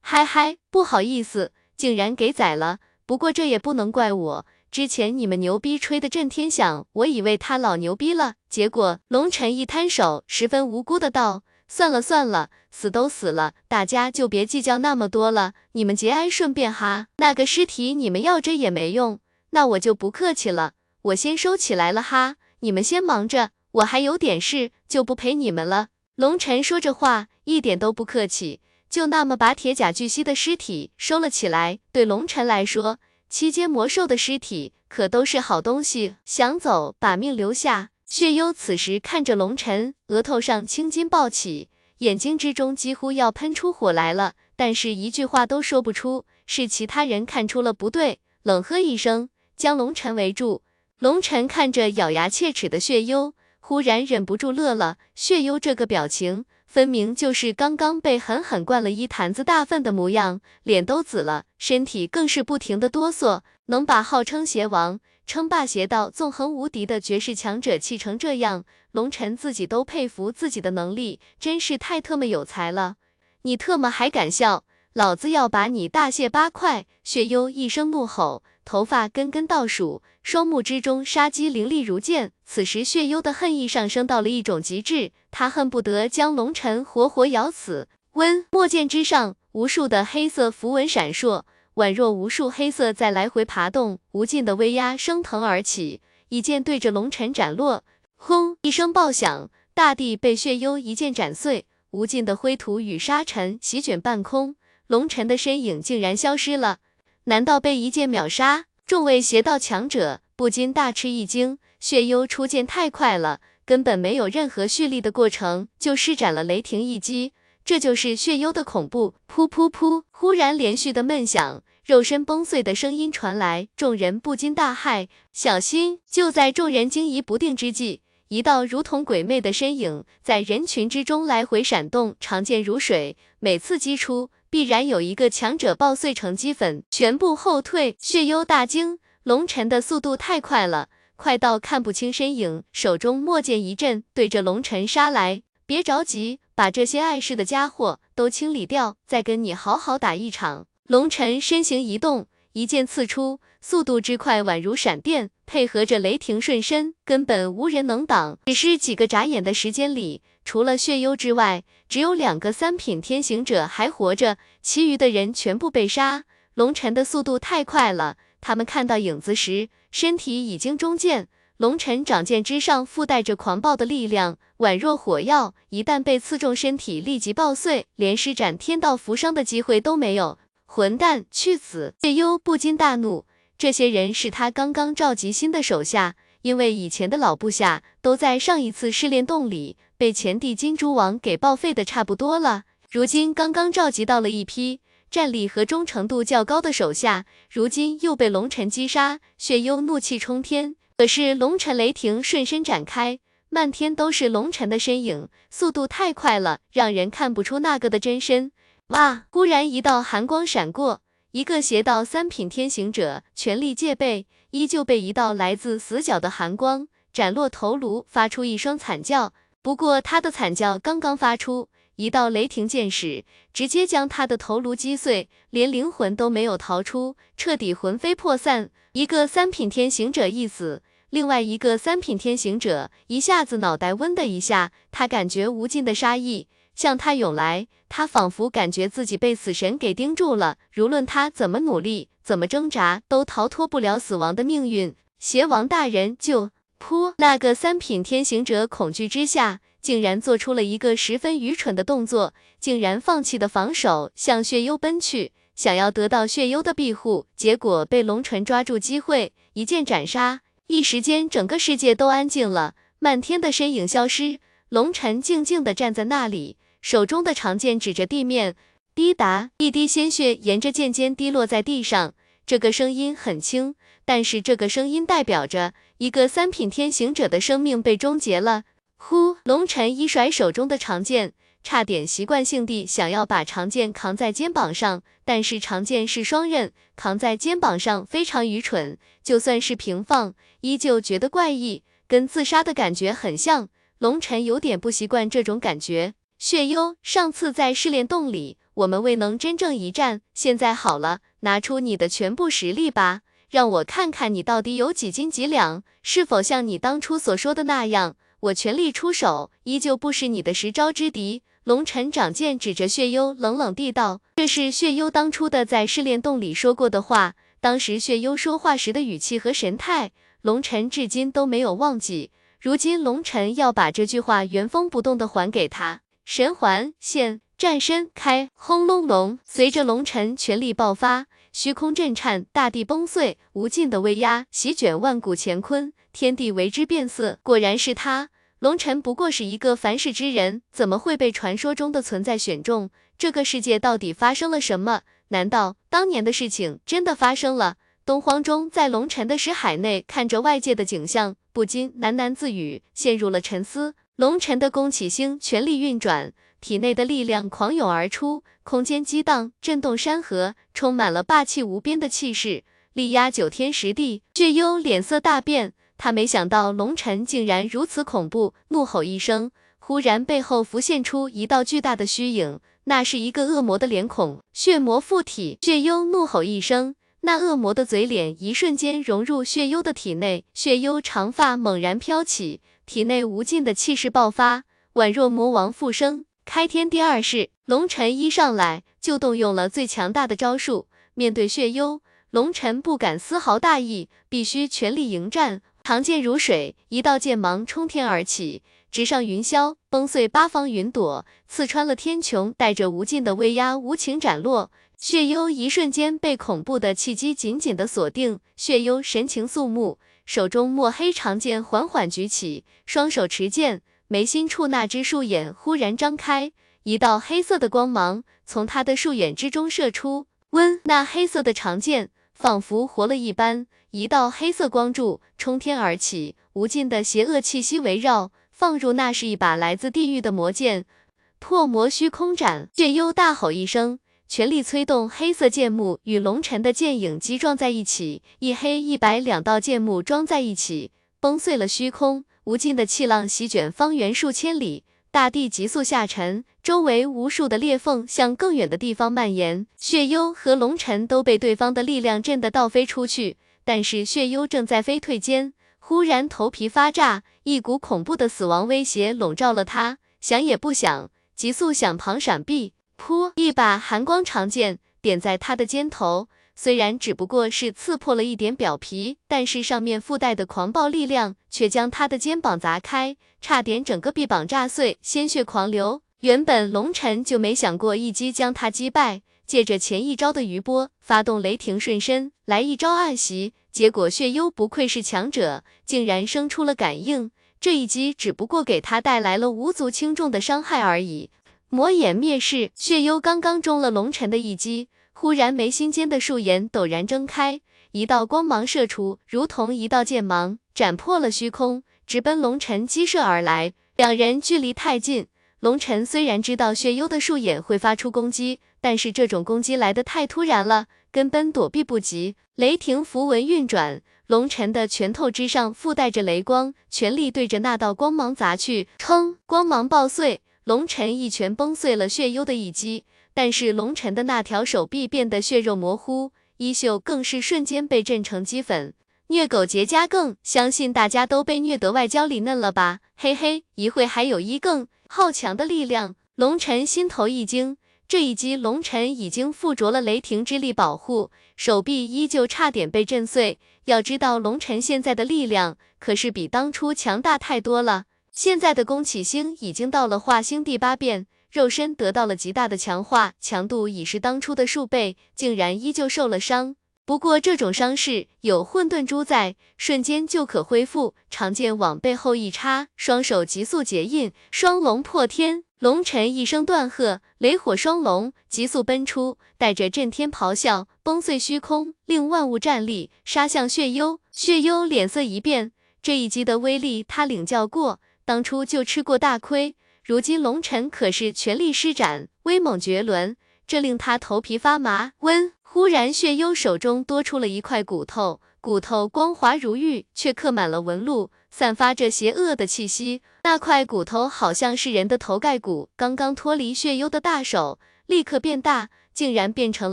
嗨嗨，不好意思，竟然给宰了。不过这也不能怪我。之前你们牛逼吹得震天响，我以为他老牛逼了，结果龙尘一摊手，十分无辜的道：“算了算了，死都死了，大家就别计较那么多了，你们节哀顺变哈。那个尸体你们要着也没用，那我就不客气了，我先收起来了哈。你们先忙着，我还有点事，就不陪你们了。”龙尘说着话一点都不客气，就那么把铁甲巨蜥的尸体收了起来。对龙尘来说，七阶魔兽的尸体可都是好东西，想走把命留下。血幽此时看着龙晨，额头上青筋暴起，眼睛之中几乎要喷出火来了，但是一句话都说不出。是其他人看出了不对，冷喝一声，将龙晨围住。龙晨看着咬牙切齿的血幽，忽然忍不住乐了。血幽这个表情，分明就是刚刚被狠狠灌了一坛子大粪的模样，脸都紫了，身体更是不停的哆嗦。能把号称邪王。称霸邪道纵横无敌的绝世强者气成这样，龙晨自己都佩服自己的能力，真是太特么有才了！你特么还敢笑，老子要把你大卸八块！血幽一声怒吼，头发根根倒数，双目之中杀机凌厉如剑。此时血幽的恨意上升到了一种极致，他恨不得将龙晨活活咬死。温墨剑之上，无数的黑色符文闪烁。宛若无数黑色在来回爬动，无尽的威压升腾而起，一剑对着龙尘斩落。轰！一声爆响，大地被血幽一剑斩碎，无尽的灰土与沙尘席卷半空，龙尘的身影竟然消失了。难道被一剑秒杀？众位邪道强者不禁大吃一惊，血幽出剑太快了，根本没有任何蓄力的过程，就施展了雷霆一击。这就是血幽的恐怖！噗噗噗！忽然连续的闷响，肉身崩碎的声音传来，众人不禁大骇，小心！就在众人惊疑不定之际，一道如同鬼魅的身影在人群之中来回闪动，长剑如水，每次击出，必然有一个强者爆碎成齑粉，全部后退。血幽大惊，龙尘的速度太快了，快到看不清身影，手中墨剑一震，对着龙尘杀来。别着急。把这些碍事的家伙都清理掉，再跟你好好打一场。龙尘身形一动，一剑刺出，速度之快宛如闪电，配合着雷霆瞬身，根本无人能挡。只是几个眨眼的时间里，除了血幽之外，只有两个三品天行者还活着，其余的人全部被杀。龙尘的速度太快了，他们看到影子时，身体已经中箭。龙尘掌剑之上附带着狂暴的力量，宛若火药，一旦被刺中，身体立即爆碎，连施展天道扶伤的机会都没有。混蛋，去死！血幽不禁大怒，这些人是他刚刚召集新的手下，因为以前的老部下都在上一次试炼洞里被前帝金蛛王给报废的差不多了，如今刚刚召集到了一批战力和忠诚度较高的手下，如今又被龙尘击杀，血幽怒气冲天。可是龙尘雷霆瞬身展开，漫天都是龙尘的身影，速度太快了，让人看不出那个的真身。哇！忽然一道寒光闪过，一个邪道三品天行者全力戒备，依旧被一道来自死角的寒光斩落头颅，发出一声惨叫。不过他的惨叫刚刚发出，一道雷霆剑矢直接将他的头颅击碎，连灵魂都没有逃出，彻底魂飞魄散。一个三品天行者一死，另外一个三品天行者一下子脑袋嗡的一下，他感觉无尽的杀意向他涌来，他仿佛感觉自己被死神给盯住了，无论他怎么努力，怎么挣扎，都逃脱不了死亡的命运。邪王大人，就噗！那个三品天行者恐惧之下，竟然做出了一个十分愚蠢的动作，竟然放弃的防守，向血幽奔去。想要得到血幽的庇护，结果被龙尘抓住机会，一剑斩杀。一时间，整个世界都安静了，漫天的身影消失。龙尘静静地站在那里，手中的长剑指着地面，滴答，一滴鲜血沿着剑尖滴落在地上。这个声音很轻，但是这个声音代表着一个三品天行者的生命被终结了。呼，龙尘一甩手中的长剑。差点习惯性地想要把长剑扛在肩膀上，但是长剑是双刃，扛在肩膀上非常愚蠢。就算是平放，依旧觉得怪异，跟自杀的感觉很像。龙尘有点不习惯这种感觉。血幽，上次在试炼洞里，我们未能真正一战，现在好了，拿出你的全部实力吧，让我看看你到底有几斤几两，是否像你当初所说的那样，我全力出手，依旧不是你的十招之敌。龙尘掌剑指着血幽，冷冷地道：“这是血幽当初的在试炼洞里说过的话。当时血幽说话时的语气和神态，龙尘至今都没有忘记。如今龙尘要把这句话原封不动的还给他。神环现战身开，轰隆隆，随着龙尘全力爆发，虚空震颤，大地崩碎，无尽的威压席卷万古乾坤，天地为之变色。果然是他，龙尘不过是一个凡世之人，怎么会被传说中的存在选中？这个世界到底发生了什么？难道当年的事情真的发生了？东荒中在龙尘的识海内，看着外界的景象，不禁喃喃自语，陷入了沉思。龙尘的宫启星全力运转。体内的力量狂涌而出，空间激荡，震动山河，充满了霸气无边的气势，力压九天十地。血幽脸色大变，他没想到龙尘竟然如此恐怖，怒吼一声，忽然背后浮现出一道巨大的虚影，那是一个恶魔的脸孔，血魔附体。血幽怒吼一声，那恶魔的嘴脸一瞬间融入血幽的体内，血幽长发猛然飘起，体内无尽的气势爆发，宛若魔王复生。开天第二式，龙尘一上来就动用了最强大的招数。面对血幽，龙尘不敢丝毫大意，必须全力迎战。长剑如水，一道剑芒冲天而起，直上云霄，崩碎八方云朵，刺穿了天穹，带着无尽的威压无情斩落。血幽一瞬间被恐怖的气机紧紧的锁定，血幽神情肃穆，手中墨黑长剑缓缓举起，双手持剑。眉心处那只树眼忽然张开，一道黑色的光芒从他的树眼之中射出。温，那黑色的长剑仿佛活了一般，一道黑色光柱冲天而起，无尽的邪恶气息围绕。放入，那是一把来自地狱的魔剑——破魔虚空斩。血幽大吼一声，全力催动黑色剑幕，与龙尘的剑影击撞在一起，一黑一白两道剑幕撞在一起，崩碎了虚空。无尽的气浪席卷方圆数千里，大地急速下沉，周围无数的裂缝向更远的地方蔓延。血幽和龙尘都被对方的力量震得倒飞出去，但是血幽正在飞退间，忽然头皮发炸，一股恐怖的死亡威胁笼罩了他，想也不想，急速向旁闪避。噗！一把寒光长剑点在他的肩头。虽然只不过是刺破了一点表皮，但是上面附带的狂暴力量却将他的肩膀砸开，差点整个臂膀炸碎，鲜血狂流。原本龙尘就没想过一击将他击败，借着前一招的余波，发动雷霆瞬身来一招暗袭。结果血幽不愧是强者，竟然生出了感应，这一击只不过给他带来了无足轻重的伤害而已。魔眼灭世，血幽刚刚中了龙尘的一击。忽然，眉心间的树眼陡然睁开，一道光芒射出，如同一道剑芒，斩破了虚空，直奔龙尘击射而来。两人距离太近，龙尘虽然知道血幽的树眼会发出攻击，但是这种攻击来得太突然了，根本躲避不及。雷霆符文运转，龙尘的拳头之上附带着雷光，全力对着那道光芒砸去。砰！光芒爆碎，龙尘一拳崩碎了血幽的一击。但是龙尘的那条手臂变得血肉模糊，衣袖更是瞬间被震成齑粉。虐狗节加更，相信大家都被虐得外焦里嫩了吧？嘿嘿，一会还有一更好强的力量。龙尘心头一惊，这一击龙尘已经附着了雷霆之力保护，手臂依旧差点被震碎。要知道龙尘现在的力量可是比当初强大太多了，现在的宫启星已经到了化星第八变。肉身得到了极大的强化，强度已是当初的数倍，竟然依旧受了伤。不过这种伤势有混沌珠在，瞬间就可恢复。长剑往背后一插，双手急速结印，双龙破天。龙尘一声断喝，雷火双龙急速奔出，带着震天咆哮，崩碎虚空，令万物站立，杀向血幽。血幽脸色一变，这一击的威力他领教过，当初就吃过大亏。如今龙尘可是全力施展，威猛绝伦，这令他头皮发麻。温，忽然血幽手中多出了一块骨头，骨头光滑如玉，却刻满了纹路，散发着邪恶的气息。那块骨头好像是人的头盖骨，刚刚脱离血幽的大手，立刻变大。竟然变成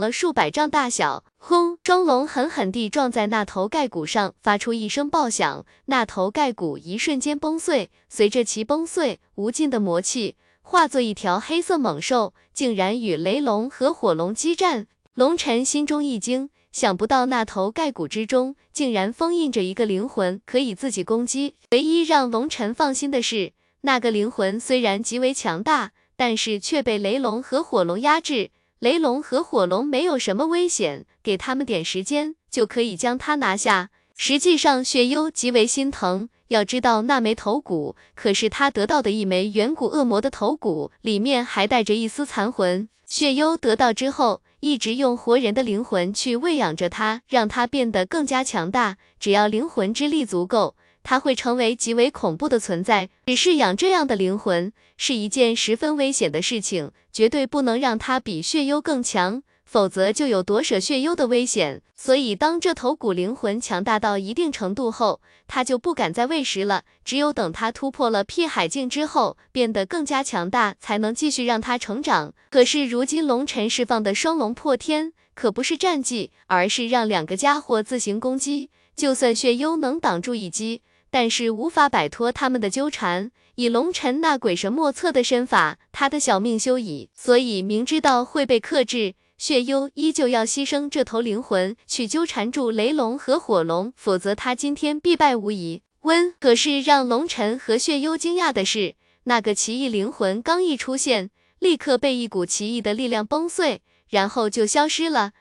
了数百丈大小，轰！双龙狠狠地撞在那头盖骨上，发出一声爆响，那头盖骨一瞬间崩碎。随着其崩碎，无尽的魔气化作一条黑色猛兽，竟然与雷龙和火龙激战。龙尘心中一惊，想不到那头盖骨之中竟然封印着一个灵魂，可以自己攻击。唯一让龙尘放心的是，那个灵魂虽然极为强大。但是却被雷龙和火龙压制。雷龙和火龙没有什么危险，给他们点时间就可以将他拿下。实际上，血幽极为心疼。要知道，那枚头骨可是他得到的一枚远古恶魔的头骨，里面还带着一丝残魂。血幽得到之后，一直用活人的灵魂去喂养着它，让它变得更加强大。只要灵魂之力足够，它会成为极为恐怖的存在。只是养这样的灵魂是一件十分危险的事情，绝对不能让它比血幽更强。否则就有夺舍血幽的危险，所以当这头骨灵魂强大到一定程度后，他就不敢再喂食了。只有等他突破了辟海境之后，变得更加强大，才能继续让他成长。可是如今龙尘释放的双龙破天，可不是战技，而是让两个家伙自行攻击。就算血幽能挡住一击，但是无法摆脱他们的纠缠。以龙尘那鬼神莫测的身法，他的小命休矣。所以明知道会被克制。血幽依旧要牺牲这头灵魂去纠缠住雷龙和火龙，否则他今天必败无疑。温，可是让龙尘和血幽惊讶的是，那个奇异灵魂刚一出现，立刻被一股奇异的力量崩碎，然后就消失了。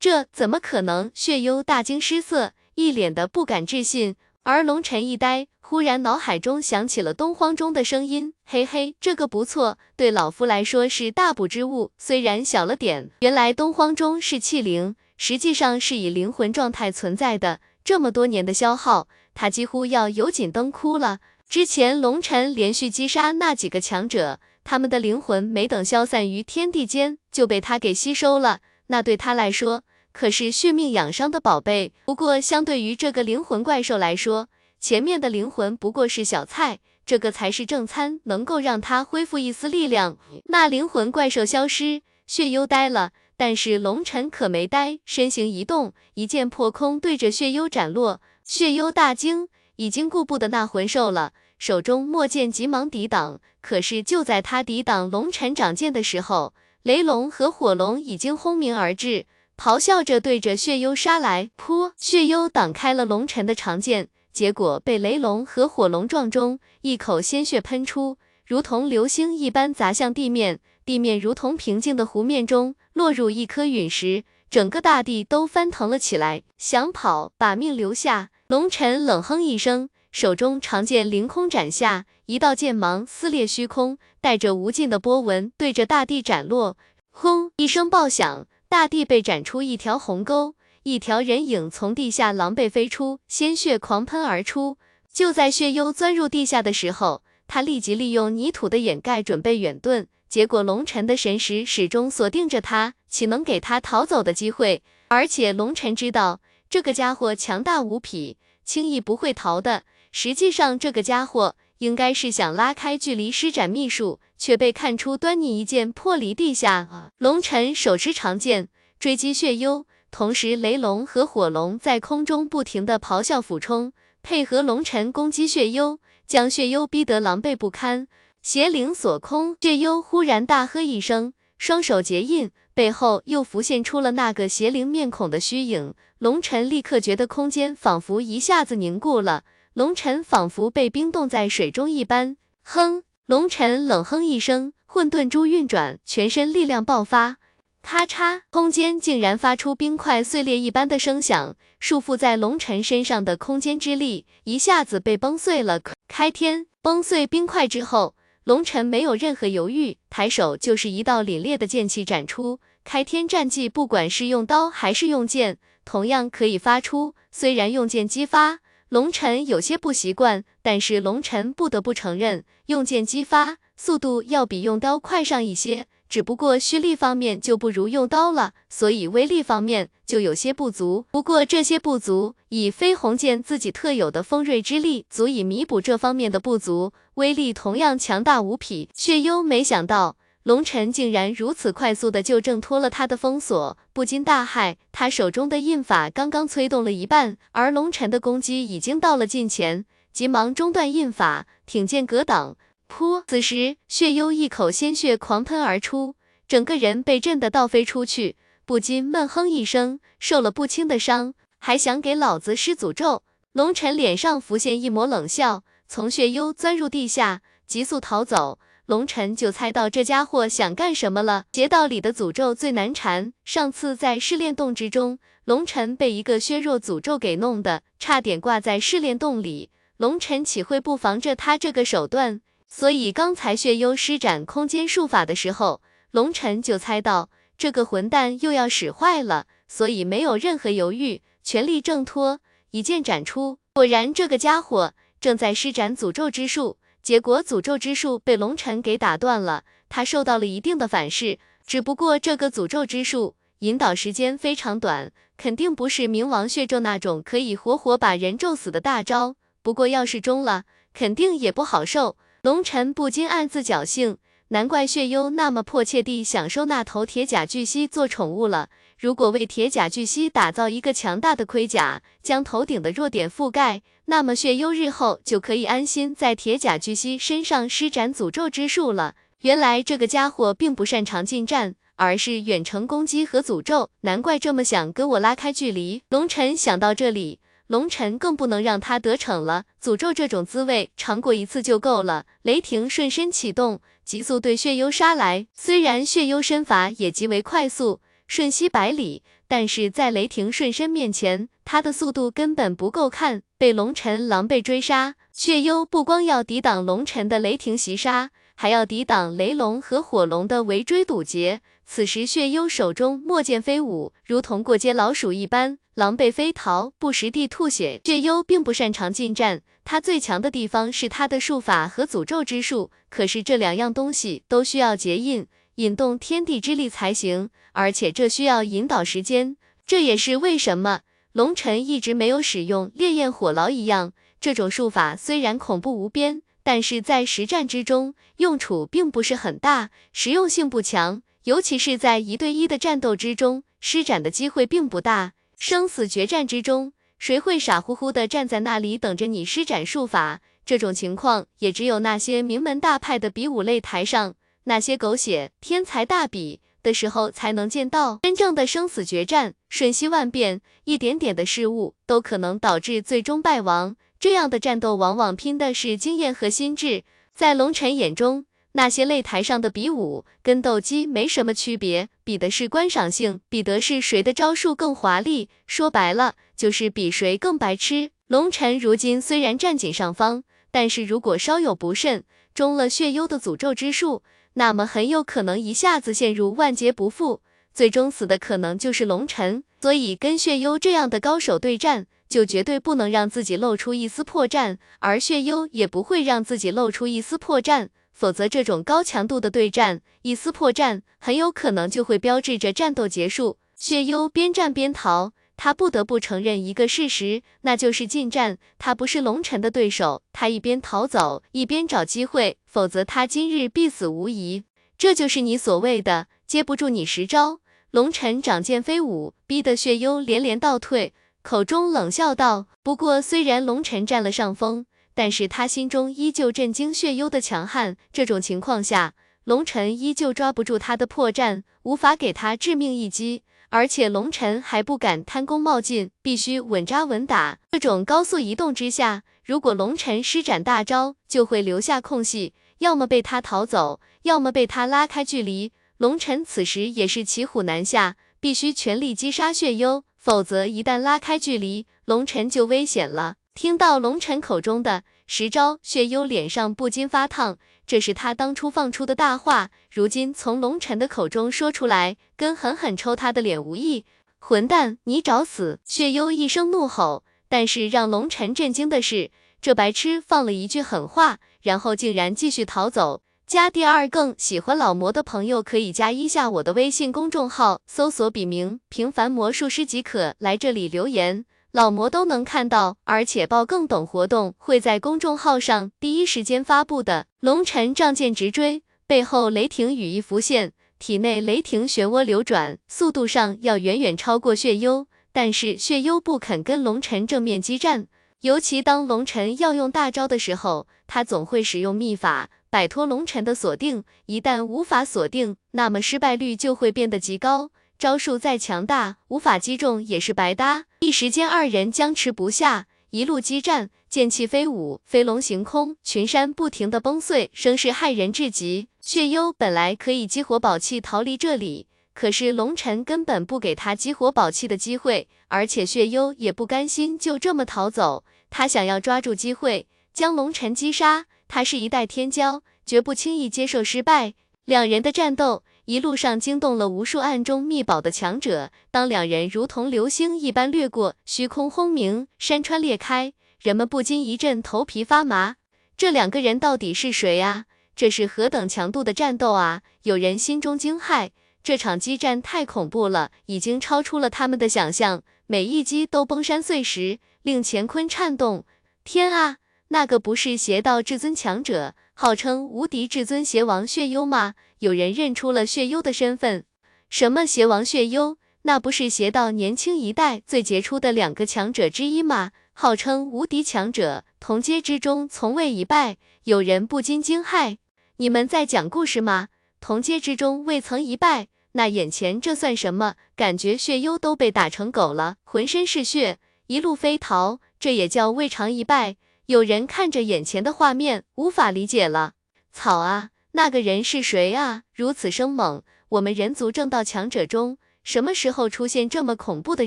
这怎么可能？血幽大惊失色，一脸的不敢置信。而龙尘一呆，忽然脑海中响起了东荒中的声音，嘿嘿，这个不错，对老夫来说是大补之物，虽然小了点。原来东荒中是气灵，实际上是以灵魂状态存在的。这么多年的消耗，他几乎要油尽灯枯了。之前龙尘连续击杀那几个强者，他们的灵魂没等消散于天地间，就被他给吸收了。那对他来说，可是续命养伤的宝贝，不过相对于这个灵魂怪兽来说，前面的灵魂不过是小菜，这个才是正餐，能够让他恢复一丝力量。那灵魂怪兽消失，血幽呆了，但是龙尘可没呆，身形一动，一剑破空，对着血幽斩落。血幽大惊，已经顾不得那魂兽了，手中墨剑急忙抵挡。可是就在他抵挡龙尘掌剑的时候，雷龙和火龙已经轰鸣而至。咆哮着对着血幽杀来，噗！血幽挡开了龙尘的长剑，结果被雷龙和火龙撞中，一口鲜血喷出，如同流星一般砸向地面，地面如同平静的湖面中落入一颗陨石，整个大地都翻腾了起来。想跑，把命留下！龙尘冷哼一声，手中长剑凌空斩下，一道剑芒撕裂虚空，带着无尽的波纹，对着大地斩落。轰！一声爆响。大地被斩出一条鸿沟，一条人影从地下狼狈飞出，鲜血狂喷而出。就在血幽钻入地下的时候，他立即利用泥土的掩盖准备远遁，结果龙尘的神识始终锁定着他，岂能给他逃走的机会？而且龙尘知道这个家伙强大无匹，轻易不会逃的。实际上，这个家伙应该是想拉开距离施展秘术。却被看出端倪，一剑破离地下。龙尘手持长剑追击血幽，同时雷龙和火龙在空中不停的咆哮俯冲，配合龙尘攻击血幽，将血幽逼得狼狈不堪。邪灵锁空，血幽忽然大喝一声，双手结印，背后又浮现出了那个邪灵面孔的虚影。龙尘立刻觉得空间仿佛一下子凝固了，龙尘仿佛被冰冻在水中一般。哼。龙尘冷哼一声，混沌珠运转，全身力量爆发，咔嚓，空间竟然发出冰块碎裂一般的声响，束缚在龙尘身上的空间之力一下子被崩碎了。开天，崩碎冰块之后，龙尘没有任何犹豫，抬手就是一道凛冽的剑气斩出。开天战技，不管是用刀还是用剑，同样可以发出。虽然用剑激发。龙尘有些不习惯，但是龙尘不得不承认，用剑激发速度要比用刀快上一些，只不过蓄力方面就不如用刀了，所以威力方面就有些不足。不过这些不足，以飞鸿剑自己特有的锋锐之力，足以弥补这方面的不足，威力同样强大无匹。血幽没想到。龙尘竟然如此快速的就挣脱了他的封锁，不禁大骇。他手中的印法刚刚催动了一半，而龙尘的攻击已经到了近前，急忙中断印法，挺剑格挡。噗！此时血幽一口鲜血狂喷而出，整个人被震得倒飞出去，不禁闷哼一声，受了不轻的伤，还想给老子施诅咒？龙尘脸上浮现一抹冷笑，从血幽钻入地下，急速逃走。龙晨就猜到这家伙想干什么了。邪道里的诅咒最难缠，上次在试炼洞之中，龙晨被一个削弱诅咒给弄的，差点挂在试炼洞里。龙晨岂会不防着他这个手段？所以刚才血幽施展空间术法的时候，龙晨就猜到这个混蛋又要使坏了，所以没有任何犹豫，全力挣脱，一剑斩出。果然，这个家伙正在施展诅咒之术。结果诅咒之术被龙尘给打断了，他受到了一定的反噬。只不过这个诅咒之术引导时间非常短，肯定不是冥王血咒那种可以活活把人咒死的大招。不过要是中了，肯定也不好受。龙尘不禁暗自侥幸，难怪血幽那么迫切地想收那头铁甲巨蜥做宠物了。如果为铁甲巨蜥打造一个强大的盔甲，将头顶的弱点覆盖，那么血幽日后就可以安心在铁甲巨蜥身上施展诅咒之术了。原来这个家伙并不擅长近战，而是远程攻击和诅咒，难怪这么想跟我拉开距离。龙尘想到这里，龙尘更不能让他得逞了。诅咒这种滋味，尝过一次就够了。雷霆瞬身启动，急速对血幽杀来。虽然血幽身法也极为快速。瞬息百里，但是在雷霆瞬身面前，他的速度根本不够看，被龙尘狼狈追杀。血幽不光要抵挡龙尘的雷霆袭杀，还要抵挡雷龙和火龙的围追堵截。此时血幽手中墨剑飞舞，如同过街老鼠一般，狼狈飞逃，不时地吐血。血幽并不擅长近战，他最强的地方是他的术法和诅咒之术，可是这两样东西都需要结印。引动天地之力才行，而且这需要引导时间，这也是为什么龙尘一直没有使用烈焰火牢一样。这种术法虽然恐怖无边，但是在实战之中用处并不是很大，实用性不强，尤其是在一对一的战斗之中，施展的机会并不大。生死决战之中，谁会傻乎乎的站在那里等着你施展术法？这种情况也只有那些名门大派的比武擂台上。那些狗血天才大比的时候才能见到真正的生死决战，瞬息万变，一点点的失误都可能导致最终败亡。这样的战斗往往拼的是经验和心智。在龙尘眼中，那些擂台上的比武跟斗鸡没什么区别，比的是观赏性，比的是谁的招数更华丽。说白了，就是比谁更白痴。龙尘如今虽然占尽上风，但是如果稍有不慎，中了血幽的诅咒之术。那么很有可能一下子陷入万劫不复，最终死的可能就是龙尘。所以跟血幽这样的高手对战，就绝对不能让自己露出一丝破绽，而血幽也不会让自己露出一丝破绽，否则这种高强度的对战，一丝破绽很有可能就会标志着战斗结束。血幽边战边逃。他不得不承认一个事实，那就是近战他不是龙尘的对手。他一边逃走，一边找机会，否则他今日必死无疑。这就是你所谓的接不住你十招。龙尘掌剑飞舞，逼得血幽连连倒退，口中冷笑道：“不过虽然龙尘占了上风，但是他心中依旧震惊血幽的强悍。这种情况下，龙尘依旧抓不住他的破绽，无法给他致命一击。”而且龙尘还不敢贪功冒进，必须稳扎稳打。这种高速移动之下，如果龙尘施展大招，就会留下空隙，要么被他逃走，要么被他拉开距离。龙尘此时也是骑虎难下，必须全力击杀血幽，否则一旦拉开距离，龙尘就危险了。听到龙尘口中的十招，血幽脸上不禁发烫。这是他当初放出的大话，如今从龙尘的口中说出来，跟狠狠抽他的脸无异。混蛋，你找死！血幽一声怒吼，但是让龙尘震惊的是，这白痴放了一句狠话，然后竟然继续逃走。加第二更喜欢老魔的朋友可以加一下我的微信公众号，搜索笔名平凡魔术师即可，来这里留言。老魔都能看到，而且报更等活动会在公众号上第一时间发布的。龙尘仗剑直追，背后雷霆羽翼浮现，体内雷霆漩涡流转，速度上要远远超过血幽。但是血幽不肯跟龙尘正面激战，尤其当龙尘要用大招的时候，他总会使用秘法摆脱龙尘的锁定。一旦无法锁定，那么失败率就会变得极高。招数再强大，无法击中也是白搭。一时间，二人僵持不下，一路激战，剑气飞舞，飞龙行空，群山不停的崩碎，声势骇人至极。血幽本来可以激活宝器逃离这里，可是龙尘根本不给他激活宝器的机会，而且血幽也不甘心就这么逃走，他想要抓住机会将龙尘击杀。他是一代天骄，绝不轻易接受失败。两人的战斗一路上惊动了无数暗中密保的强者。当两人如同流星一般掠过，虚空轰鸣，山川裂开，人们不禁一阵头皮发麻。这两个人到底是谁啊？这是何等强度的战斗啊！有人心中惊骇，这场激战太恐怖了，已经超出了他们的想象，每一击都崩山碎石，令乾坤颤动。天啊，那个不是邪道至尊强者？号称无敌至尊邪王血幽吗？有人认出了血幽的身份。什么邪王血幽？那不是邪道年轻一代最杰出的两个强者之一吗？号称无敌强者，同阶之中从未一败。有人不禁惊骇：你们在讲故事吗？同阶之中未曾一败，那眼前这算什么？感觉血幽都被打成狗了，浑身是血，一路飞逃，这也叫未尝一败？有人看着眼前的画面，无法理解了。草啊，那个人是谁啊？如此生猛，我们人族正道强者中，什么时候出现这么恐怖的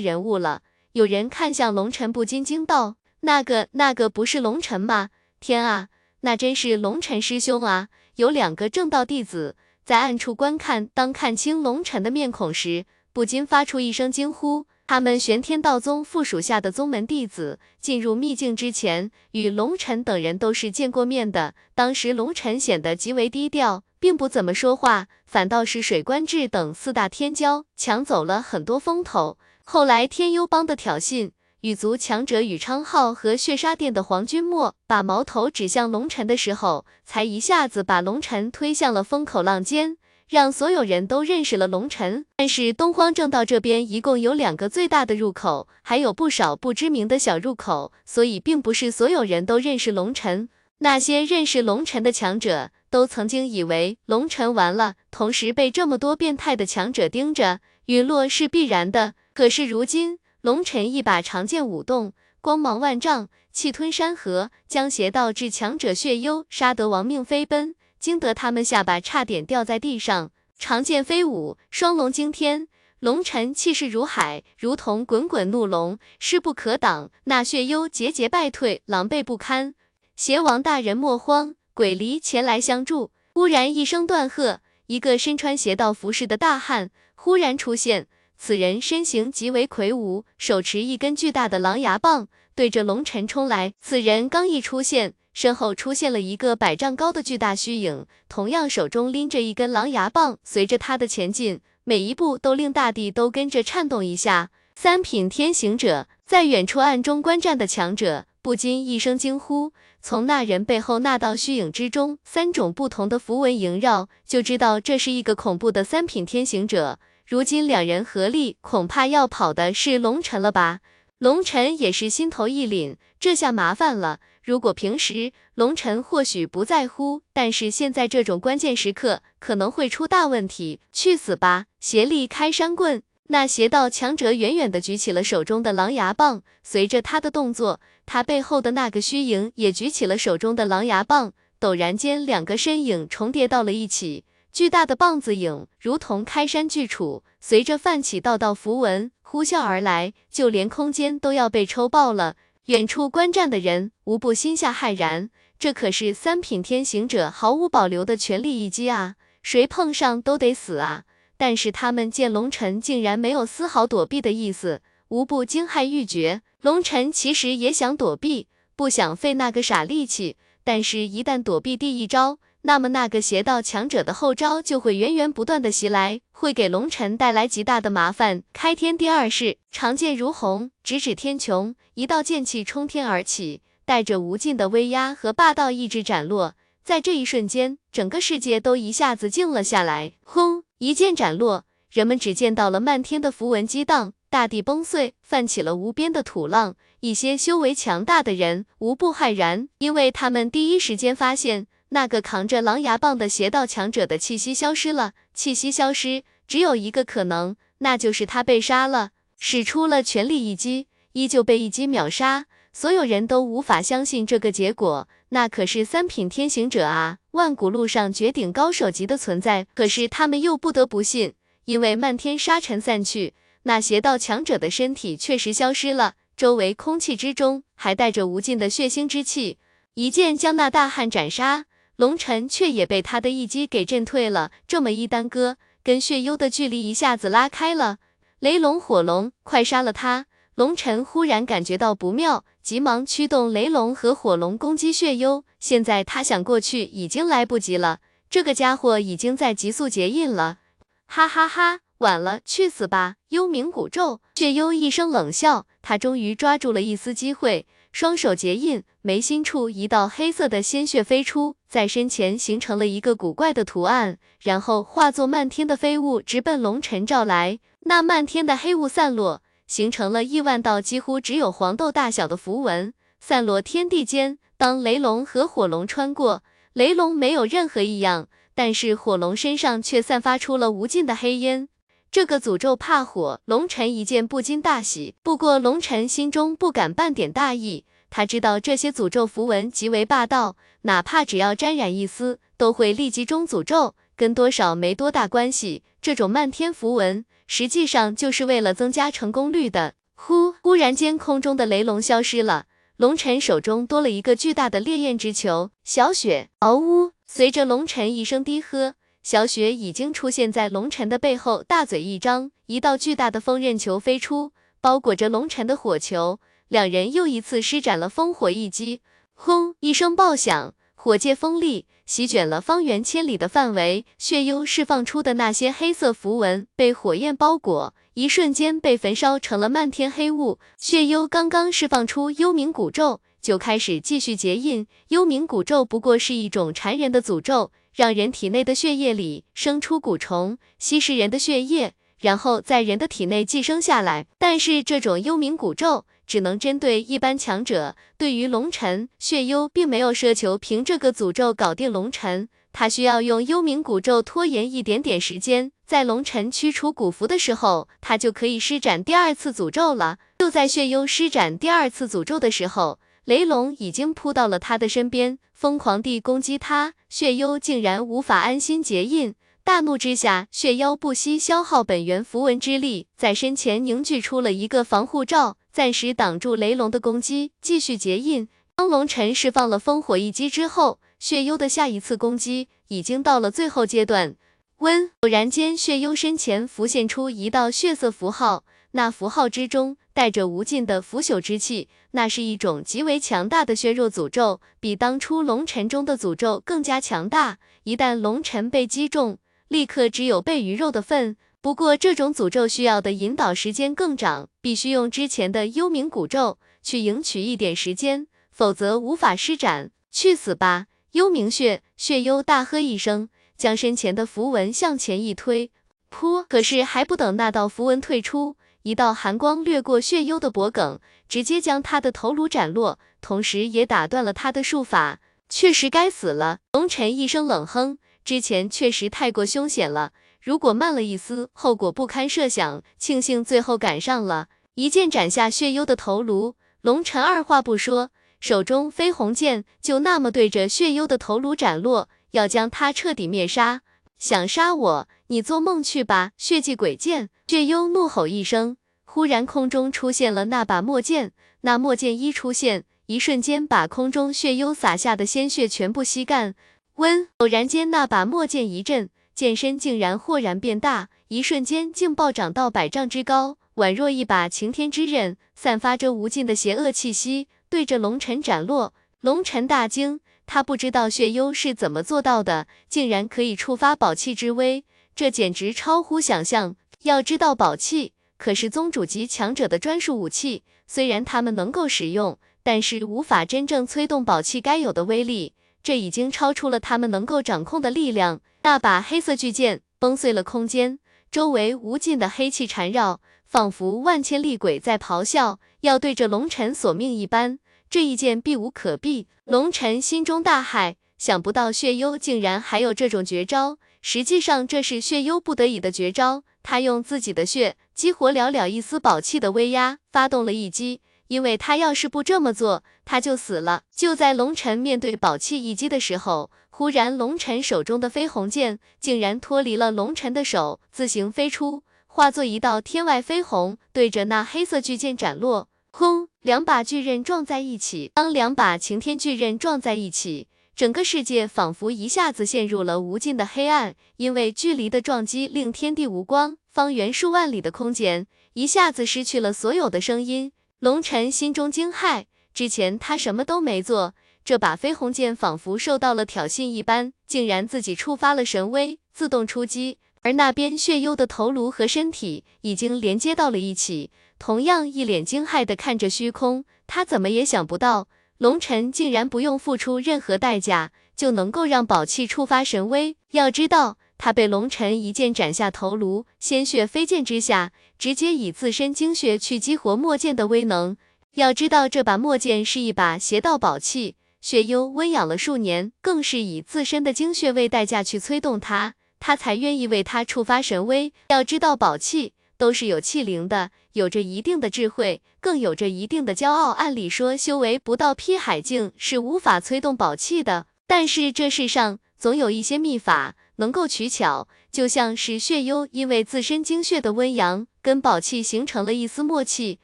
人物了？有人看向龙尘，不禁惊道：“那个，那个不是龙尘吗？天啊，那真是龙尘师兄啊！”有两个正道弟子在暗处观看，当看清龙尘的面孔时，不禁发出一声惊呼。他们玄天道宗附属下的宗门弟子，进入秘境之前，与龙尘等人都是见过面的。当时龙尘显得极为低调，并不怎么说话，反倒是水观志等四大天骄抢走了很多风头。后来天幽帮的挑衅，羽族强者羽昌浩和血杀殿的黄君莫把矛头指向龙尘的时候，才一下子把龙尘推向了风口浪尖。让所有人都认识了龙尘，但是东荒正道这边一共有两个最大的入口，还有不少不知名的小入口，所以并不是所有人都认识龙尘。那些认识龙尘的强者，都曾经以为龙尘完了，同时被这么多变态的强者盯着，陨落是必然的。可是如今，龙尘一把长剑舞动，光芒万丈，气吞山河，将邪道至强者血幽杀得亡命飞奔。惊得他们下巴差点掉在地上，长剑飞舞，双龙惊天，龙尘气势如海，如同滚滚怒龙，势不可挡。那血幽节节败退，狼狈不堪。邪王大人莫慌，鬼离前来相助。忽然一声断喝，一个身穿邪道服饰的大汉忽然出现，此人身形极为魁梧，手持一根巨大的狼牙棒，对着龙尘冲来。此人刚一出现。身后出现了一个百丈高的巨大虚影，同样手中拎着一根狼牙棒。随着他的前进，每一步都令大地都跟着颤动一下。三品天行者在远处暗中观战的强者不禁一声惊呼。从那人背后那道虚影之中，三种不同的符文萦绕，就知道这是一个恐怖的三品天行者。如今两人合力，恐怕要跑的是龙尘了吧？龙尘也是心头一凛，这下麻烦了。如果平时龙尘或许不在乎，但是现在这种关键时刻可能会出大问题。去死吧！邪力开山棍，那邪道强者远远的举起了手中的狼牙棒，随着他的动作，他背后的那个虚影也举起了手中的狼牙棒。陡然间，两个身影重叠到了一起，巨大的棒子影如同开山巨杵，随着泛起道道符文呼啸而来，就连空间都要被抽爆了。远处观战的人无不心下骇然，这可是三品天行者毫无保留的全力一击啊，谁碰上都得死啊！但是他们见龙尘竟然没有丝毫躲避的意思，无不惊骇欲绝。龙尘其实也想躲避，不想费那个傻力气，但是一旦躲避第一招。那么那个邪道强者的后招就会源源不断的袭来，会给龙尘带来极大的麻烦。开天第二式，长剑如虹，直指天穹，一道剑气冲天而起，带着无尽的威压和霸道意志斩落。在这一瞬间，整个世界都一下子静了下来。轰！一剑斩落，人们只见到了漫天的符文激荡，大地崩碎，泛起了无边的土浪。一些修为强大的人无不骇然，因为他们第一时间发现。那个扛着狼牙棒的邪道强者的气息消失了，气息消失只有一个可能，那就是他被杀了。使出了全力一击，依旧被一击秒杀。所有人都无法相信这个结果。那可是三品天行者啊，万古路上绝顶高手级的存在。可是他们又不得不信，因为漫天沙尘散去，那邪道强者的身体确实消失了，周围空气之中还带着无尽的血腥之气。一剑将那大汉斩杀，龙尘却也被他的一击给震退了。这么一耽搁，跟血幽的距离一下子拉开了。雷龙、火龙，快杀了他！龙尘忽然感觉到不妙，急忙驱动雷龙和火龙攻击血幽。现在他想过去已经来不及了，这个家伙已经在急速结印了。哈哈哈，晚了，去死吧！幽冥古咒。血幽一声冷笑，他终于抓住了一丝机会。双手结印，眉心处一道黑色的鲜血飞出，在身前形成了一个古怪的图案，然后化作漫天的飞雾，直奔龙尘照来。那漫天的黑雾散落，形成了亿万道几乎只有黄豆大小的符文，散落天地间。当雷龙和火龙穿过，雷龙没有任何异样，但是火龙身上却散发出了无尽的黑烟。这个诅咒怕火，龙尘一见不禁大喜。不过龙尘心中不敢半点大意，他知道这些诅咒符文极为霸道，哪怕只要沾染一丝，都会立即中诅咒，跟多少没多大关系。这种漫天符文，实际上就是为了增加成功率的。忽，忽然间空中的雷龙消失了，龙尘手中多了一个巨大的烈焰之球。小雪，嗷呜！随着龙尘一声低喝。小雪已经出现在龙尘的背后，大嘴一张，一道巨大的风刃球飞出，包裹着龙尘的火球。两人又一次施展了烽火一击，轰！一声爆响，火借风力，席卷了方圆千里的范围。血幽释放出的那些黑色符文被火焰包裹，一瞬间被焚烧成了漫天黑雾。血幽刚刚释放出幽冥古咒，就开始继续结印。幽冥古咒不过是一种缠人的诅咒。让人体内的血液里生出蛊虫，吸食人的血液，然后在人的体内寄生下来。但是这种幽冥蛊咒只能针对一般强者。对于龙尘，血幽并没有奢求凭这个诅咒搞定龙尘，他需要用幽冥蛊咒拖延一点点时间，在龙尘驱除蛊符的时候，他就可以施展第二次诅咒了。就在血幽施展第二次诅咒的时候。雷龙已经扑到了他的身边，疯狂地攻击他。血幽竟然无法安心结印，大怒之下，血妖不惜消耗本源符文之力，在身前凝聚出了一个防护罩，暂时挡住雷龙的攻击，继续结印。当龙尘释放了烽火一击之后，血幽的下一次攻击已经到了最后阶段。温，偶然间，血幽身前浮现出一道血色符号，那符号之中。带着无尽的腐朽之气，那是一种极为强大的削弱诅咒，比当初龙尘中的诅咒更加强大。一旦龙尘被击中，立刻只有被鱼肉的份。不过这种诅咒需要的引导时间更长，必须用之前的幽冥古咒去赢取一点时间，否则无法施展。去死吧，幽冥血！血幽大喝一声，将身前的符文向前一推，噗！可是还不等那道符文退出。一道寒光掠过血幽的脖颈，直接将他的头颅斩落，同时也打断了他的术法。确实该死了。龙尘一声冷哼，之前确实太过凶险了，如果慢了一丝，后果不堪设想。庆幸最后赶上了，一剑斩下血幽的头颅。龙尘二话不说，手中飞鸿剑就那么对着血幽的头颅斩落，要将他彻底灭杀。想杀我，你做梦去吧！血迹鬼剑，血幽怒吼一声，忽然空中出现了那把墨剑。那墨剑一出现，一瞬间把空中血幽洒下的鲜血全部吸干。温，偶然间那把墨剑一震，剑身竟然豁然变大，一瞬间竟暴涨到百丈之高，宛若一把擎天之刃，散发着无尽的邪恶气息，对着龙尘斩落。龙尘大惊。他不知道血幽是怎么做到的，竟然可以触发宝器之威，这简直超乎想象。要知道，宝器可是宗主级强者的专属武器，虽然他们能够使用，但是无法真正催动宝器该有的威力，这已经超出了他们能够掌控的力量。那把黑色巨剑崩碎了空间，周围无尽的黑气缠绕，仿佛万千厉鬼在咆哮，要对着龙尘索命一般。这一剑避无可避，龙尘心中大骇，想不到血幽竟然还有这种绝招。实际上这是血幽不得已的绝招，他用自己的血激活了了一丝宝气的威压，发动了一击，因为他要是不这么做，他就死了。就在龙尘面对宝器一击的时候，忽然龙尘手中的飞鸿剑竟然脱离了龙尘的手，自行飞出，化作一道天外飞鸿，对着那黑色巨剑斩落。轰！两把巨刃撞在一起，当两把擎天巨刃撞在一起，整个世界仿佛一下子陷入了无尽的黑暗，因为距离的撞击令天地无光，方圆数万里的空间一下子失去了所有的声音。龙尘心中惊骇，之前他什么都没做，这把飞鸿剑仿佛受到了挑衅一般，竟然自己触发了神威，自动出击。而那边血幽的头颅和身体已经连接到了一起。同样一脸惊骇的看着虚空，他怎么也想不到，龙尘竟然不用付出任何代价，就能够让宝器触发神威。要知道，他被龙尘一剑斩下头颅，鲜血飞溅之下，直接以自身精血去激活墨剑的威能。要知道，这把墨剑是一把邪道宝器，血幽温养了数年，更是以自身的精血为代价去催动它，他才愿意为他触发神威。要知道，宝器。都是有气灵的，有着一定的智慧，更有着一定的骄傲。按理说，修为不到劈海境是无法催动宝器的，但是这世上总有一些秘法能够取巧。就像是血幽，因为自身精血的温阳，跟宝器形成了一丝默契。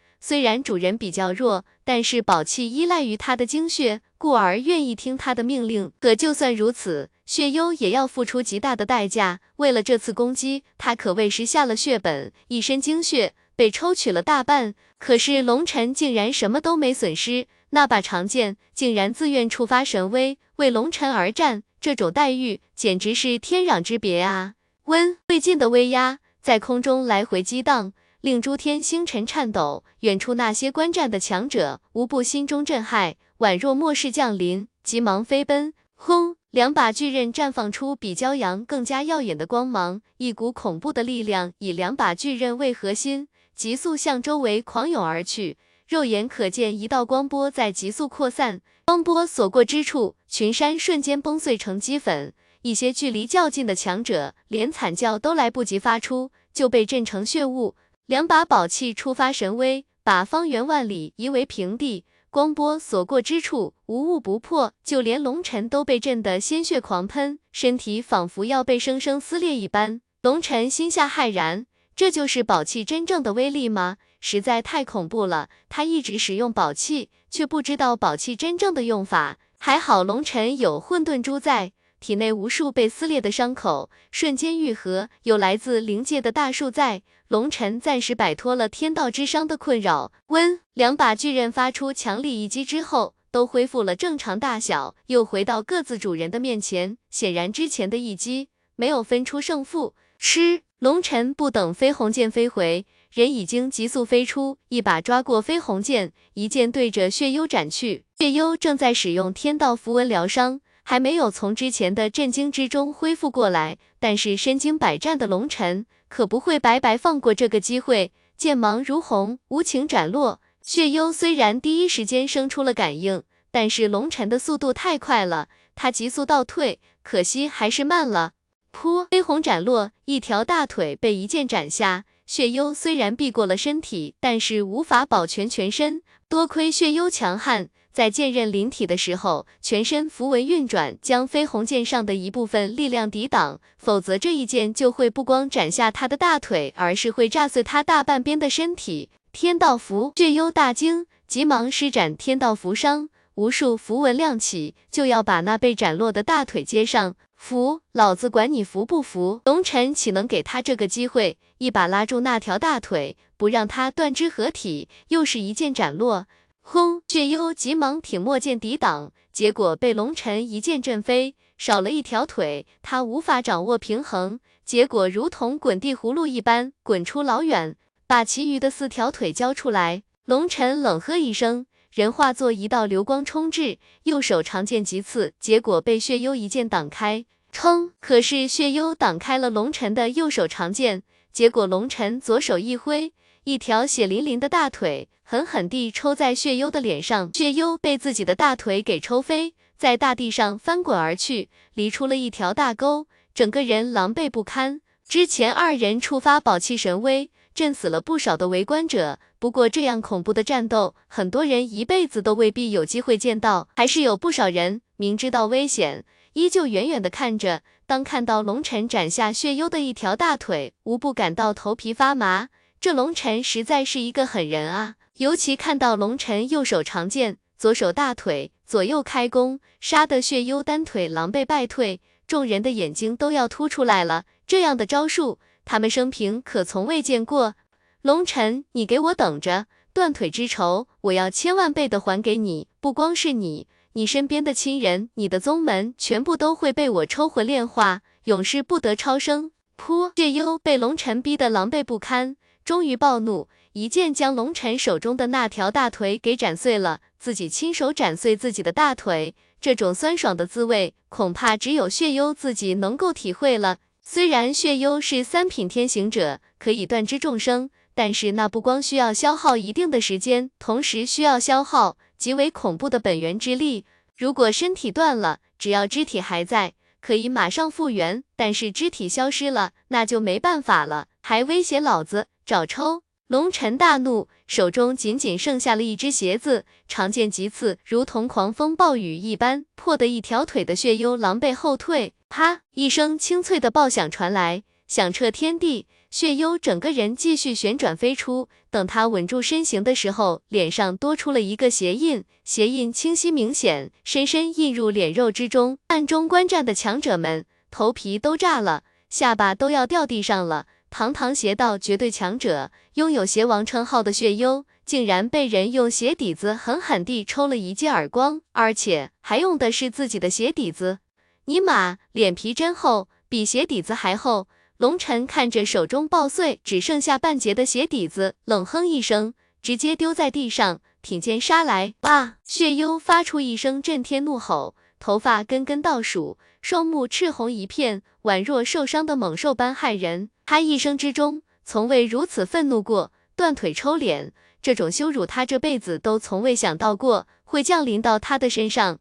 虽然主人比较弱，但是宝器依赖于他的精血，故而愿意听他的命令。可就算如此。血幽也要付出极大的代价，为了这次攻击，他可谓是下了血本，一身精血被抽取了大半。可是龙尘竟然什么都没损失，那把长剑竟然自愿触发神威，为龙尘而战，这种待遇简直是天壤之别啊！温未尽的威压在空中来回激荡，令诸天星辰颤抖。远处那些观战的强者无不心中震撼，宛若末世降临，急忙飞奔。轰！两把巨刃绽放出比骄阳更加耀眼的光芒，一股恐怖的力量以两把巨刃为核心，急速向周围狂涌而去。肉眼可见，一道光波在急速扩散，光波所过之处，群山瞬间崩碎成齑粉。一些距离较近的强者连惨叫都来不及发出，就被震成血雾。两把宝器触发神威，把方圆万里夷为平地。光波所过之处，无物不破，就连龙尘都被震得鲜血狂喷，身体仿佛要被生生撕裂一般。龙尘心下骇然，这就是宝器真正的威力吗？实在太恐怖了。他一直使用宝器，却不知道宝器真正的用法。还好龙尘有混沌珠在。体内无数被撕裂的伤口瞬间愈合，有来自灵界的大树在，龙尘暂时摆脱了天道之伤的困扰。温两把巨刃发出强力一击之后，都恢复了正常大小，又回到各自主人的面前。显然之前的一击没有分出胜负。吃，龙尘不等飞鸿剑飞回，人已经急速飞出，一把抓过飞鸿剑，一剑对着血幽斩去。血幽正在使用天道符文疗伤。还没有从之前的震惊之中恢复过来，但是身经百战的龙尘可不会白白放过这个机会，剑芒如虹，无情斩落。血幽虽然第一时间生出了感应，但是龙尘的速度太快了，他急速倒退，可惜还是慢了。噗，飞鸿斩落，一条大腿被一剑斩下。血幽虽然避过了身体，但是无法保全全身，多亏血幽强悍。在剑刃临体的时候，全身符文运转，将飞鸿剑上的一部分力量抵挡，否则这一剑就会不光斩下他的大腿，而是会炸碎他大半边的身体。天道符，血幽大惊，急忙施展天道符伤，无数符文亮起，就要把那被斩落的大腿接上。服，老子管你服不服！龙尘岂能给他这个机会？一把拉住那条大腿，不让他断肢合体，又是一剑斩落。轰！血幽急忙挺墨剑抵挡，结果被龙尘一剑震飞，少了一条腿，他无法掌握平衡，结果如同滚地葫芦一般滚出老远，把其余的四条腿交出来。龙尘冷喝一声，人化作一道流光冲至，右手长剑急刺，结果被血幽一剑挡开。冲！可是血幽挡开了龙尘的右手长剑，结果龙尘左手一挥。一条血淋淋的大腿狠狠地抽在血幽的脸上，血幽被自己的大腿给抽飞，在大地上翻滚而去，离出了一条大沟，整个人狼狈不堪。之前二人触发宝器神威，震死了不少的围观者。不过这样恐怖的战斗，很多人一辈子都未必有机会见到。还是有不少人明知道危险，依旧远远的看着。当看到龙晨斩下血幽的一条大腿，无不感到头皮发麻。这龙晨实在是一个狠人啊！尤其看到龙晨右手长剑，左手大腿，左右开弓，杀得血幽单腿狼狈败退，众人的眼睛都要凸出来了。这样的招数，他们生平可从未见过。龙晨，你给我等着，断腿之仇，我要千万倍的还给你！不光是你。你身边的亲人，你的宗门，全部都会被我抽魂炼化，永世不得超生。噗！血幽被龙尘逼得狼狈不堪，终于暴怒，一剑将龙尘手中的那条大腿给斩碎了。自己亲手斩碎自己的大腿，这种酸爽的滋味，恐怕只有血幽自己能够体会了。虽然血幽是三品天行者，可以断肢众生，但是那不光需要消耗一定的时间，同时需要消耗。极为恐怖的本源之力，如果身体断了，只要肢体还在，可以马上复原；但是肢体消失了，那就没办法了。还威胁老子找抽！龙尘大怒，手中仅仅剩下了一只鞋子，长剑急刺，如同狂风暴雨一般，破得一条腿的血幽狼狈后退。啪！一声清脆的爆响传来，响彻天地。血幽整个人继续旋转飞出，等他稳住身形的时候，脸上多出了一个鞋印，鞋印清晰明显，深深印入脸肉之中。暗中观战的强者们头皮都炸了，下巴都要掉地上了。堂堂邪道绝对强者，拥有邪王称号的血幽，竟然被人用鞋底子狠狠地抽了一记耳光，而且还用的是自己的鞋底子。尼玛，脸皮真厚，比鞋底子还厚。龙尘看着手中爆碎、只剩下半截的鞋底子，冷哼一声，直接丢在地上，挺剑杀来。哇！血幽发出一声震天怒吼，头发根根倒数，双目赤红一片，宛若受伤的猛兽般骇人。他一生之中从未如此愤怒过，断腿抽脸，这种羞辱他这辈子都从未想到过会降临到他的身上。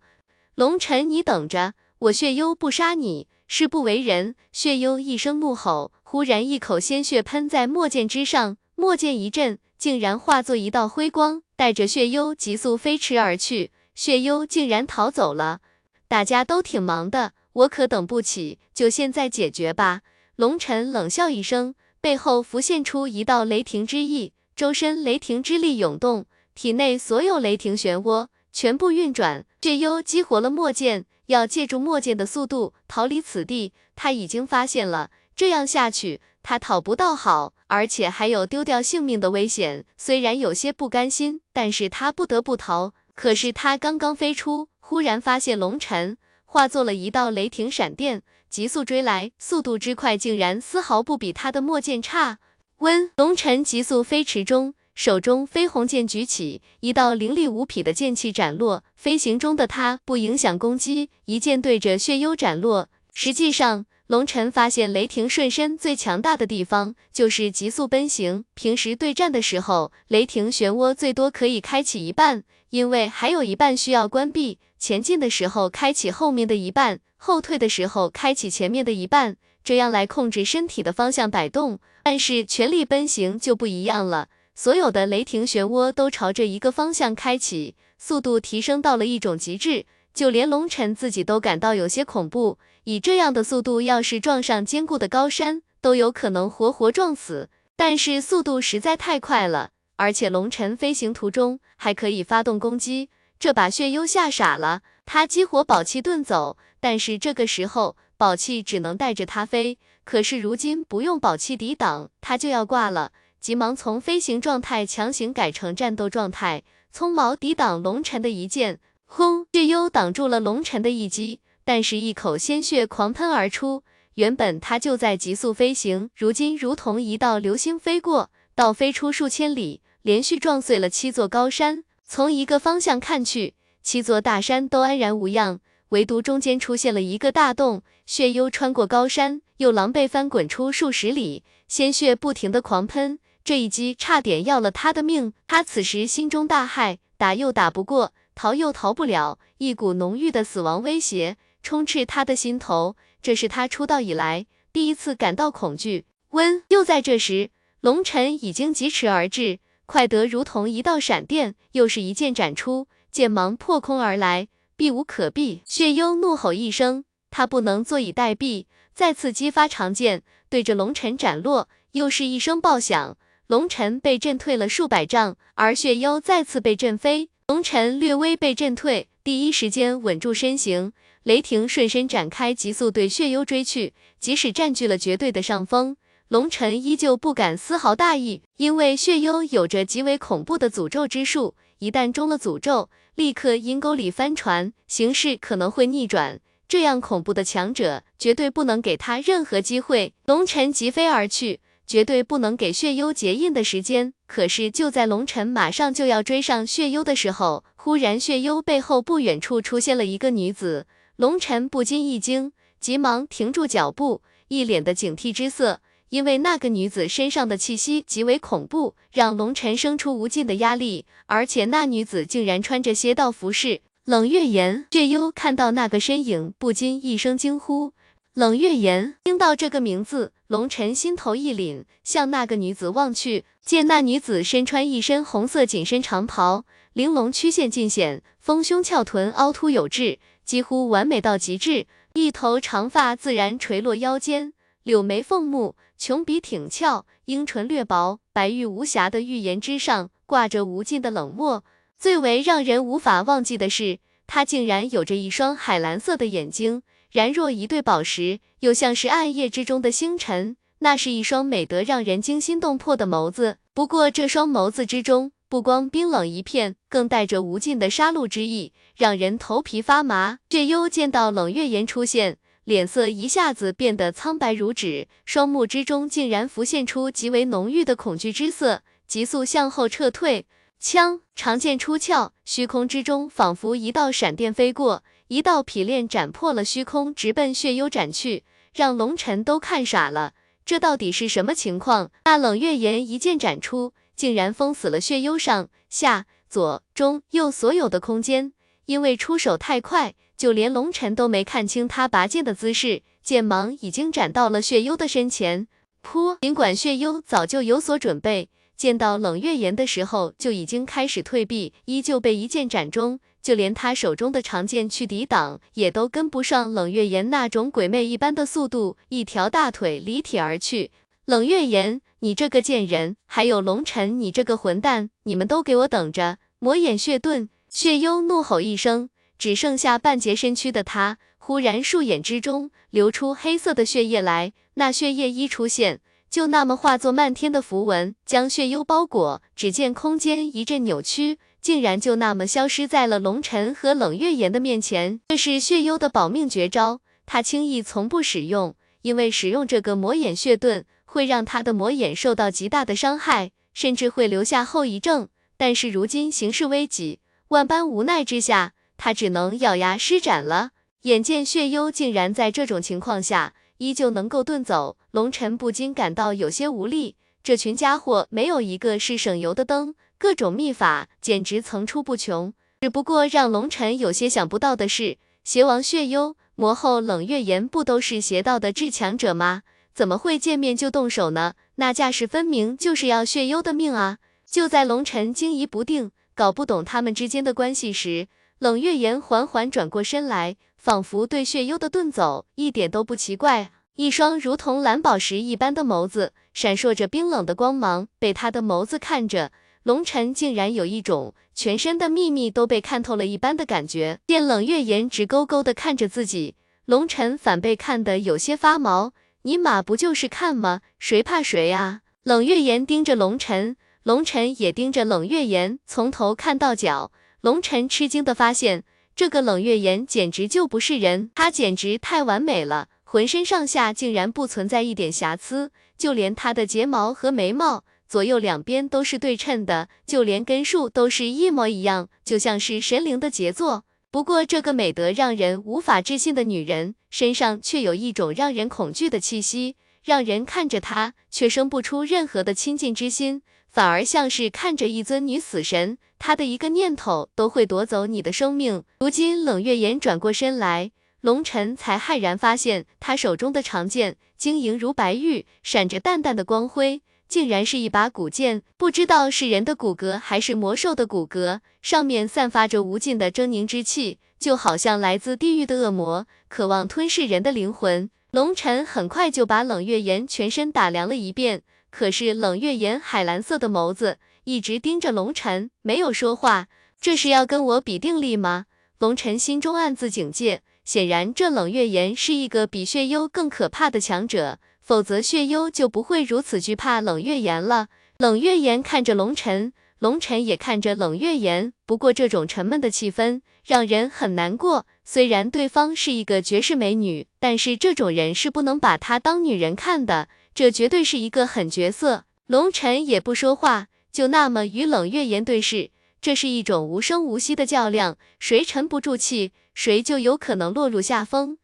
龙尘，你等着，我血幽不杀你！誓不为人！血幽一声怒吼，忽然一口鲜血喷在墨剑之上，墨剑一震，竟然化作一道辉光，带着血幽急速飞驰而去。血幽竟然逃走了！大家都挺忙的，我可等不起，就现在解决吧！龙尘冷笑一声，背后浮现出一道雷霆之意，周身雷霆之力涌动，体内所有雷霆漩涡全部运转。血幽激活了墨剑。要借助墨剑的速度逃离此地，他已经发现了，这样下去他讨不到好，而且还有丢掉性命的危险。虽然有些不甘心，但是他不得不逃。可是他刚刚飞出，忽然发现龙尘化作了一道雷霆闪电，急速追来，速度之快，竟然丝毫不比他的墨剑差。温龙尘急速飞驰中。手中飞鸿剑举起，一道凌厉无匹的剑气斩落。飞行中的他不影响攻击，一剑对着血幽斩落。实际上，龙尘发现雷霆瞬身最强大的地方就是急速奔行。平时对战的时候，雷霆漩涡最多可以开启一半，因为还有一半需要关闭。前进的时候开启后面的一半，后退的时候开启前面的一半，这样来控制身体的方向摆动。但是全力奔行就不一样了。所有的雷霆漩涡都朝着一个方向开启，速度提升到了一种极致，就连龙尘自己都感到有些恐怖。以这样的速度，要是撞上坚固的高山，都有可能活活撞死。但是速度实在太快了，而且龙尘飞行途中还可以发动攻击，这把血幽吓傻了。他激活宝器遁走，但是这个时候宝器只能带着他飞，可是如今不用宝器抵挡，他就要挂了。急忙从飞行状态强行改成战斗状态，匆忙抵挡龙尘的一剑。轰！血幽挡住了龙尘的一击，但是一口鲜血狂喷而出。原本他就在急速飞行，如今如同一道流星飞过，倒飞出数千里，连续撞碎了七座高山。从一个方向看去，七座大山都安然无恙，唯独中间出现了一个大洞。血幽穿过高山，又狼狈翻滚出数十里，鲜血不停的狂喷。这一击差点要了他的命，他此时心中大骇，打又打不过，逃又逃不了，一股浓郁的死亡威胁充斥他的心头。这是他出道以来第一次感到恐惧。温，又在这时，龙晨已经疾驰而至，快得如同一道闪电，又是一剑斩出，剑芒破空而来，避无可避。血幽怒吼一声，他不能坐以待毙，再次激发长剑，对着龙晨斩落，又是一声爆响，龙晨被震退了数百丈，而血幽再次被震飞。龙晨略微被震退，第一时间稳住身形，雷霆瞬身展开，急速对血幽追去。即使占据了绝对的上风。龙晨依旧不敢丝毫大意，因为血幽有着极为恐怖的诅咒之术，一旦中了诅咒，立刻阴沟里翻船，形势可能会逆转。这样恐怖的强者，绝对不能给他任何机会。龙晨疾飞而去，绝对不能给血幽结印的时间。可是就在龙晨马上就要追上血幽的时候，忽然血幽背后不远处出现了一个女子，龙晨不禁一惊，急忙停住脚步，一脸的警惕之色。因为那个女子身上的气息极为恐怖，让龙晨生出无尽的压力，而且那女子竟然穿着邪道服饰。冷月言，血幽看到那个身影，不禁一声惊呼。冷月言，听到这个名字，龙晨心头一凛，向那个女子望去，见那女子身穿一身红色紧身长袍，玲珑曲线尽显，丰胸翘臀凹凸有致，几乎完美到极致，一头长发自然垂落腰间。柳眉凤目，琼鼻挺翘，樱唇略薄，白玉无瑕的玉颜之上挂着无尽的冷漠。最为让人无法忘记的是，她竟然有着一双海蓝色的眼睛，然若一对宝石，又像是暗夜之中的星辰。那是一双美得让人惊心动魄的眸子。不过这双眸子之中，不光冰冷一片，更带着无尽的杀戮之意，让人头皮发麻。血幽见到冷月颜出现。脸色一下子变得苍白如纸，双目之中竟然浮现出极为浓郁的恐惧之色，急速向后撤退。枪长剑出鞘，虚空之中仿佛一道闪电飞过，一道劈链斩破了虚空，直奔血幽斩去，让龙尘都看傻了。这到底是什么情况？那冷月岩一剑斩出，竟然封死了血幽上下左中右所有的空间，因为出手太快。就连龙尘都没看清他拔剑的姿势，剑芒已经斩到了血幽的身前。噗！尽管血幽早就有所准备，见到冷月岩的时候就已经开始退避，依旧被一剑斩中。就连他手中的长剑去抵挡，也都跟不上冷月岩那种鬼魅一般的速度，一条大腿离体而去。冷月岩，你这个贱人，还有龙尘，你这个混蛋，你们都给我等着！魔眼血遁，血幽怒吼一声。只剩下半截身躯的他，忽然树眼之中流出黑色的血液来。那血液一出现，就那么化作漫天的符文，将血幽包裹。只见空间一阵扭曲，竟然就那么消失在了龙尘和冷月岩的面前。这是血幽的保命绝招，他轻易从不使用，因为使用这个魔眼血遁会让他的魔眼受到极大的伤害，甚至会留下后遗症。但是如今形势危急，万般无奈之下。他只能咬牙施展了。眼见血幽竟然在这种情况下依旧能够遁走，龙尘不禁感到有些无力。这群家伙没有一个是省油的灯，各种秘法简直层出不穷。只不过让龙尘有些想不到的是，邪王血幽、魔后冷月岩不都是邪道的至强者吗？怎么会见面就动手呢？那架势分明就是要血幽的命啊！就在龙尘惊疑不定，搞不懂他们之间的关系时，冷月岩缓缓转过身来，仿佛对血幽的遁走一点都不奇怪。一双如同蓝宝石一般的眸子，闪烁着冰冷的光芒。被他的眸子看着，龙尘竟然有一种全身的秘密都被看透了一般的感觉。见冷月岩直勾勾的看着自己，龙尘反被看得有些发毛。尼玛不就是看吗？谁怕谁啊？冷月岩盯着龙尘，龙尘也盯着冷月岩，从头看到脚。龙尘吃惊的发现，这个冷月岩简直就不是人，她简直太完美了，浑身上下竟然不存在一点瑕疵，就连她的睫毛和眉毛左右两边都是对称的，就连根数都是一模一样，就像是神灵的杰作。不过，这个美得让人无法置信的女人身上却有一种让人恐惧的气息，让人看着她却生不出任何的亲近之心。反而像是看着一尊女死神，她的一个念头都会夺走你的生命。如今冷月言转过身来，龙尘才骇然发现，他手中的长剑晶莹如白玉，闪着淡淡的光辉，竟然是一把古剑，不知道是人的骨骼还是魔兽的骨骼，上面散发着无尽的狰狞之气，就好像来自地狱的恶魔，渴望吞噬人的灵魂。龙尘很快就把冷月岩全身打量了一遍，可是冷月岩海蓝色的眸子一直盯着龙尘，没有说话。这是要跟我比定力吗？龙尘心中暗自警戒，显然这冷月岩是一个比血幽更可怕的强者，否则血幽就不会如此惧怕冷月岩了。冷月岩看着龙尘，龙尘也看着冷月岩，不过这种沉闷的气氛让人很难过。虽然对方是一个绝世美女，但是这种人是不能把她当女人看的，这绝对是一个狠角色。龙尘也不说话，就那么与冷月岩对视，这是一种无声无息的较量，谁沉不住气，谁就有可能落入下风。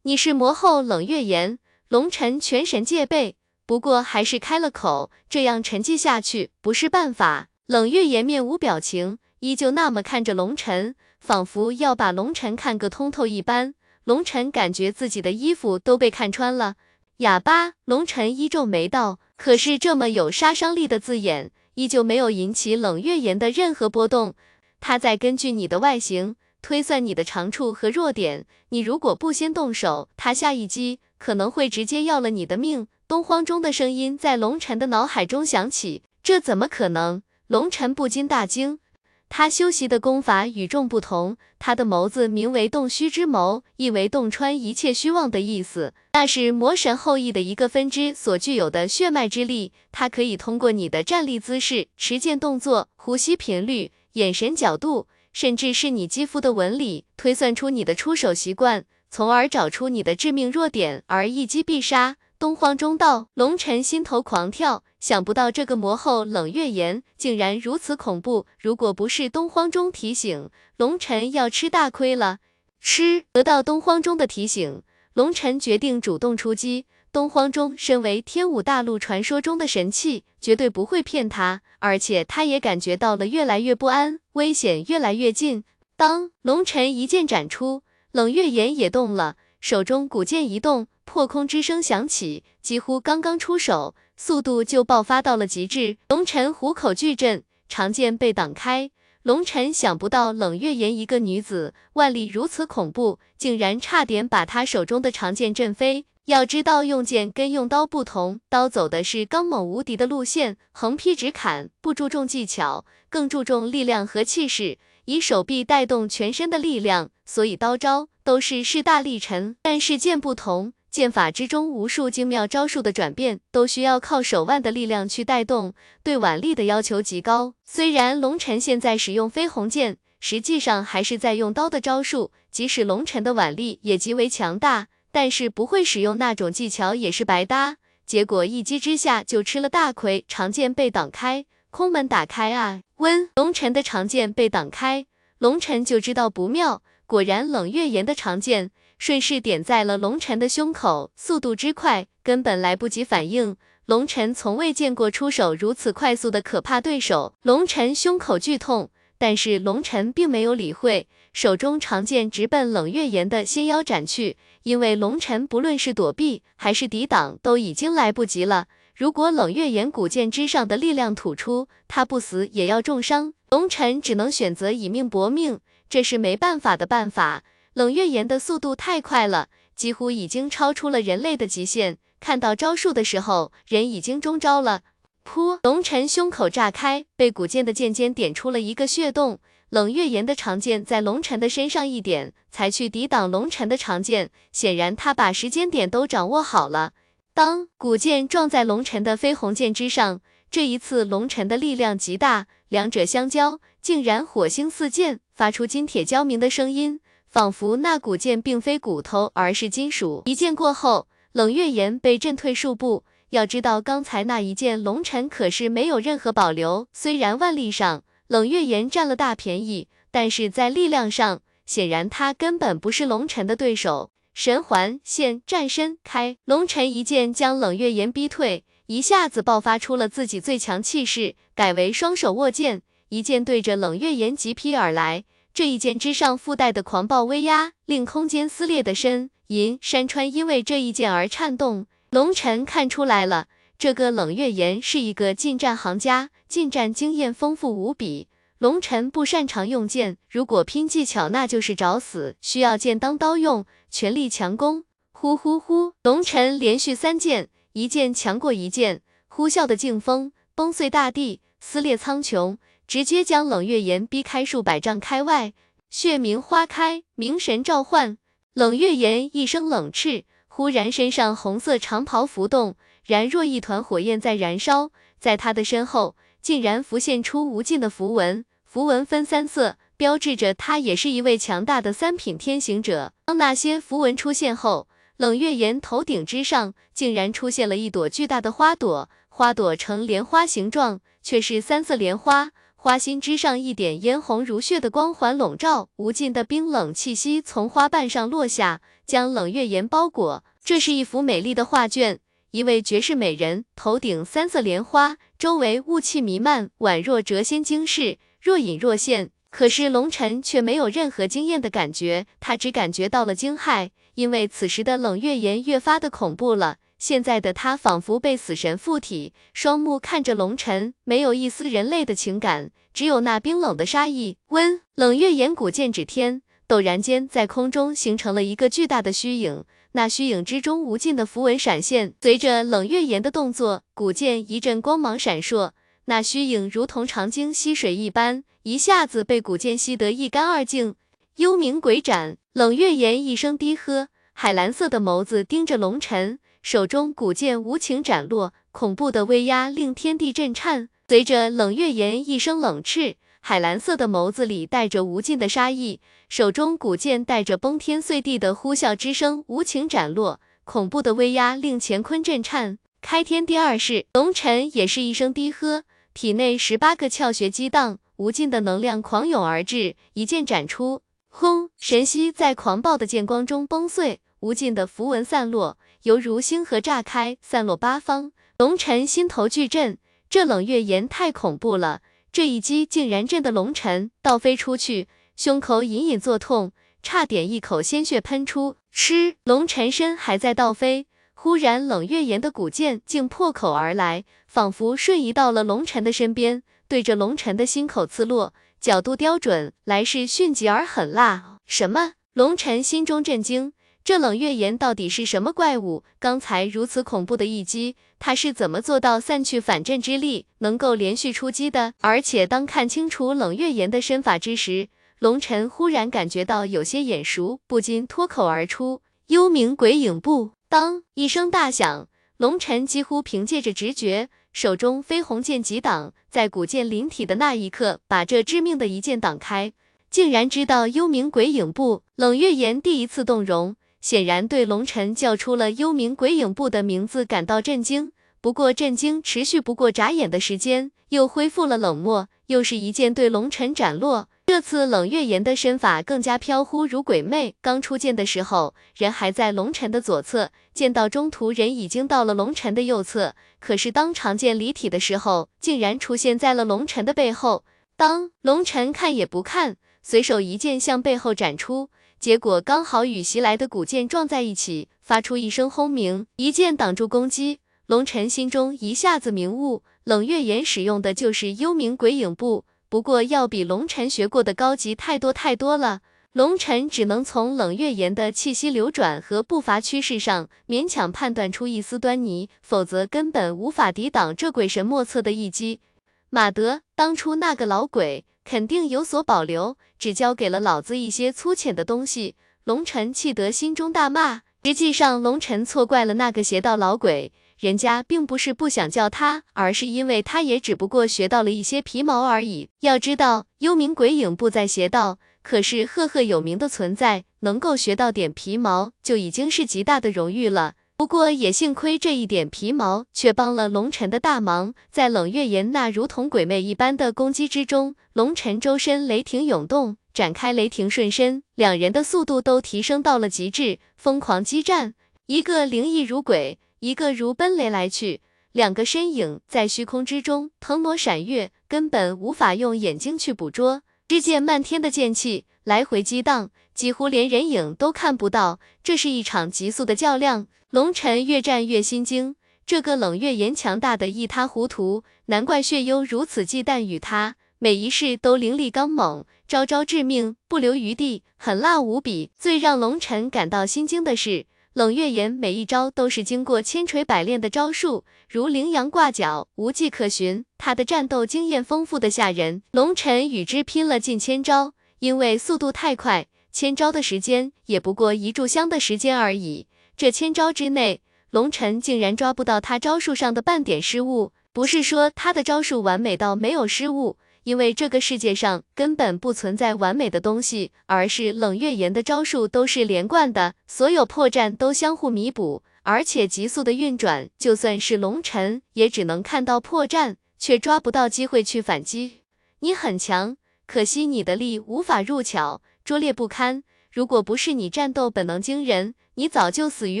你是魔后冷月岩，龙尘全神戒备，不过还是开了口，这样沉寂下去不是办法。冷月岩面无表情，依旧那么看着龙尘。仿佛要把龙尘看个通透一般，龙尘感觉自己的衣服都被看穿了。哑巴，龙尘依皱眉道。可是这么有杀伤力的字眼，依旧没有引起冷月岩的任何波动。他在根据你的外形推算你的长处和弱点，你如果不先动手，他下一击可能会直接要了你的命。东荒中的声音在龙尘的脑海中响起，这怎么可能？龙尘不禁大惊。他修习的功法与众不同，他的眸子名为洞虚之眸，意为洞穿一切虚妄的意思。那是魔神后裔的一个分支所具有的血脉之力，它可以通过你的站立姿势、持剑动作、呼吸频率、眼神角度，甚至是你肌肤的纹理，推算出你的出手习惯，从而找出你的致命弱点，而一击必杀。东荒中道，龙尘心头狂跳，想不到这个魔后冷月岩竟然如此恐怖。如果不是东荒中提醒，龙尘要吃大亏了。吃，得到东荒中的提醒，龙尘决定主动出击。东荒中身为天武大陆传说中的神器，绝对不会骗他。而且他也感觉到了越来越不安，危险越来越近。当龙尘一剑斩出，冷月岩也动了，手中古剑一动。破空之声响起，几乎刚刚出手，速度就爆发到了极致。龙尘虎口巨震，长剑被挡开。龙尘想不到冷月岩一个女子腕力如此恐怖，竟然差点把他手中的长剑震飞。要知道用剑跟用刀不同，刀走的是刚猛无敌的路线，横劈直砍，不注重技巧，更注重力量和气势，以手臂带动全身的力量，所以刀招都是势大力沉。但是剑不同。剑法之中，无数精妙招数的转变都需要靠手腕的力量去带动，对腕力的要求极高。虽然龙尘现在使用飞鸿剑，实际上还是在用刀的招数，即使龙尘的腕力也极为强大，但是不会使用那种技巧也是白搭。结果一击之下就吃了大亏，长剑被挡开，空门打开啊！温龙尘的长剑被挡开，龙尘就知道不妙，果然冷月岩的长剑。顺势点在了龙尘的胸口，速度之快，根本来不及反应。龙尘从未见过出手如此快速的可怕对手，龙尘胸口剧痛，但是龙尘并没有理会，手中长剑直奔冷月岩的纤腰斩去。因为龙尘不论是躲避还是抵挡，都已经来不及了。如果冷月岩古剑之上的力量吐出，他不死也要重伤。龙尘只能选择以命搏命，这是没办法的办法。冷月岩的速度太快了，几乎已经超出了人类的极限。看到招数的时候，人已经中招了。噗！龙尘胸口炸开，被古剑的剑尖点出了一个血洞。冷月岩的长剑在龙尘的身上一点，才去抵挡龙尘的长剑。显然他把时间点都掌握好了。当古剑撞在龙尘的飞鸿剑之上，这一次龙尘的力量极大，两者相交，竟然火星四溅，发出金铁交鸣的声音。仿佛那古剑并非骨头，而是金属。一剑过后，冷月岩被震退数步。要知道，刚才那一剑，龙尘可是没有任何保留。虽然腕力上冷月岩占了大便宜，但是在力量上，显然他根本不是龙尘的对手。神环现，战身开，龙尘一剑将冷月岩逼退，一下子爆发出了自己最强气势，改为双手握剑，一剑对着冷月岩急劈而来。这一剑之上附带的狂暴威压，令空间撕裂的深银山川因为这一剑而颤动。龙尘看出来了，这个冷月岩是一个近战行家，近战经验丰富无比。龙晨不擅长用剑，如果拼技巧，那就是找死，需要剑当刀用，全力强攻。呼呼呼！龙晨连续三剑，一剑强过一剑，呼啸的劲风崩碎大地，撕裂苍穹，直接将冷月岩逼开数百丈开外。血冥花开，冥神召唤。冷月岩一声冷叱，忽然身上红色长袍浮动。然若一团火焰在燃烧，在他的身后竟然浮现出无尽的符文，符文分三色，标志着他也是一位强大的三品天行者。当那些符文出现后，冷月岩头顶之上竟然出现了一朵巨大的花朵，花朵呈莲花形状，却是三色莲花，花心之上一点嫣红如血的光环笼罩，无尽的冰冷气息从花瓣上落下，将冷月岩包裹。这是一幅美丽的画卷。一位绝世美人，头顶三色莲花，周围雾气弥漫，宛若谪仙惊世，若隐若现。可是龙尘却没有任何惊艳的感觉，他只感觉到了惊骇，因为此时的冷月岩越发的恐怖了。现在的他仿佛被死神附体，双目看着龙尘，没有一丝人类的情感，只有那冰冷的杀意。温冷月岩古剑指天，陡然间在空中形成了一个巨大的虚影。那虚影之中，无尽的符文闪现，随着冷月岩的动作，古剑一阵光芒闪烁，那虚影如同长鲸吸水一般，一下子被古剑吸得一干二净。幽冥鬼斩，冷月岩一声低喝，海蓝色的眸子盯着龙尘，手中古剑无情斩落，恐怖的威压令天地震颤。随着冷月岩一声冷叱。海蓝色的眸子里带着无尽的杀意，手中古剑带着崩天碎地的呼啸之声无情斩落，恐怖的威压令乾坤震颤。开天第二式，龙尘也是一声低喝，体内十八个窍穴激荡，无尽的能量狂涌而至，一剑斩出，轰！神息在狂暴的剑光中崩碎，无尽的符文散落，犹如星河炸开，散落八方。龙尘心头巨震，这冷月岩太恐怖了。这一击竟然震得龙尘倒飞出去，胸口隐隐作痛，差点一口鲜血喷出。吃，龙尘身还在倒飞，忽然冷月岩的古剑竟破口而来，仿佛瞬移到了龙尘的身边，对着龙尘的心口刺落，角度刁准，来势迅疾而狠辣。什么？龙尘心中震惊。这冷月岩到底是什么怪物？刚才如此恐怖的一击，他是怎么做到散去反震之力，能够连续出击的？而且当看清楚冷月岩的身法之时，龙尘忽然感觉到有些眼熟，不禁脱口而出：“幽冥鬼影步！”当一声大响，龙尘几乎凭借着直觉，手中飞鸿剑急挡，在古剑临体的那一刻，把这致命的一剑挡开，竟然知道幽冥鬼影步。冷月岩第一次动容。显然对龙尘叫出了幽冥鬼影步的名字感到震惊，不过震惊持续不过眨眼的时间，又恢复了冷漠，又是一剑对龙尘斩落。这次冷月岩的身法更加飘忽如鬼魅，刚出剑的时候，人还在龙尘的左侧，剑到中途人已经到了龙尘的右侧，可是当长剑离体的时候，竟然出现在了龙尘的背后。当龙尘看也不看，随手一剑向背后斩出。结果刚好与袭来的古剑撞在一起，发出一声轰鸣，一剑挡住攻击。龙尘心中一下子明悟，冷月岩使用的就是幽冥鬼影步，不过要比龙尘学过的高级太多太多了。龙尘只能从冷月岩的气息流转和步伐趋势上勉强判断出一丝端倪，否则根本无法抵挡这鬼神莫测的一击。马德，当初那个老鬼。肯定有所保留，只交给了老子一些粗浅的东西。龙尘气得心中大骂。实际上，龙尘错怪了那个邪道老鬼，人家并不是不想叫他，而是因为他也只不过学到了一些皮毛而已。要知道，幽冥鬼影不在邪道，可是赫赫有名的存在，能够学到点皮毛，就已经是极大的荣誉了。不过也幸亏这一点皮毛，却帮了龙尘的大忙。在冷月岩那如同鬼魅一般的攻击之中，龙尘周身雷霆涌动，展开雷霆瞬身，两人的速度都提升到了极致，疯狂激战。一个灵异如鬼，一个如奔雷来去，两个身影在虚空之中腾挪闪跃，根本无法用眼睛去捕捉。只见漫天的剑气来回激荡，几乎连人影都看不到。这是一场急速的较量。龙尘越战越心惊，这个冷月岩强大的一塌糊涂，难怪血幽如此忌惮与他，每一式都凌厉刚猛，招招致命，不留余地，狠辣无比。最让龙尘感到心惊的是，冷月岩每一招都是经过千锤百炼的招数，如羚羊挂角，无迹可寻。他的战斗经验丰富的吓人，龙尘与之拼了近千招，因为速度太快，千招的时间也不过一炷香的时间而已。这千招之内，龙尘竟然抓不到他招数上的半点失误，不是说他的招数完美到没有失误，因为这个世界上根本不存在完美的东西，而是冷月岩的招数都是连贯的，所有破绽都相互弥补，而且急速的运转，就算是龙尘也只能看到破绽，却抓不到机会去反击。你很强，可惜你的力无法入鞘，拙劣不堪。如果不是你战斗本能惊人，你早就死于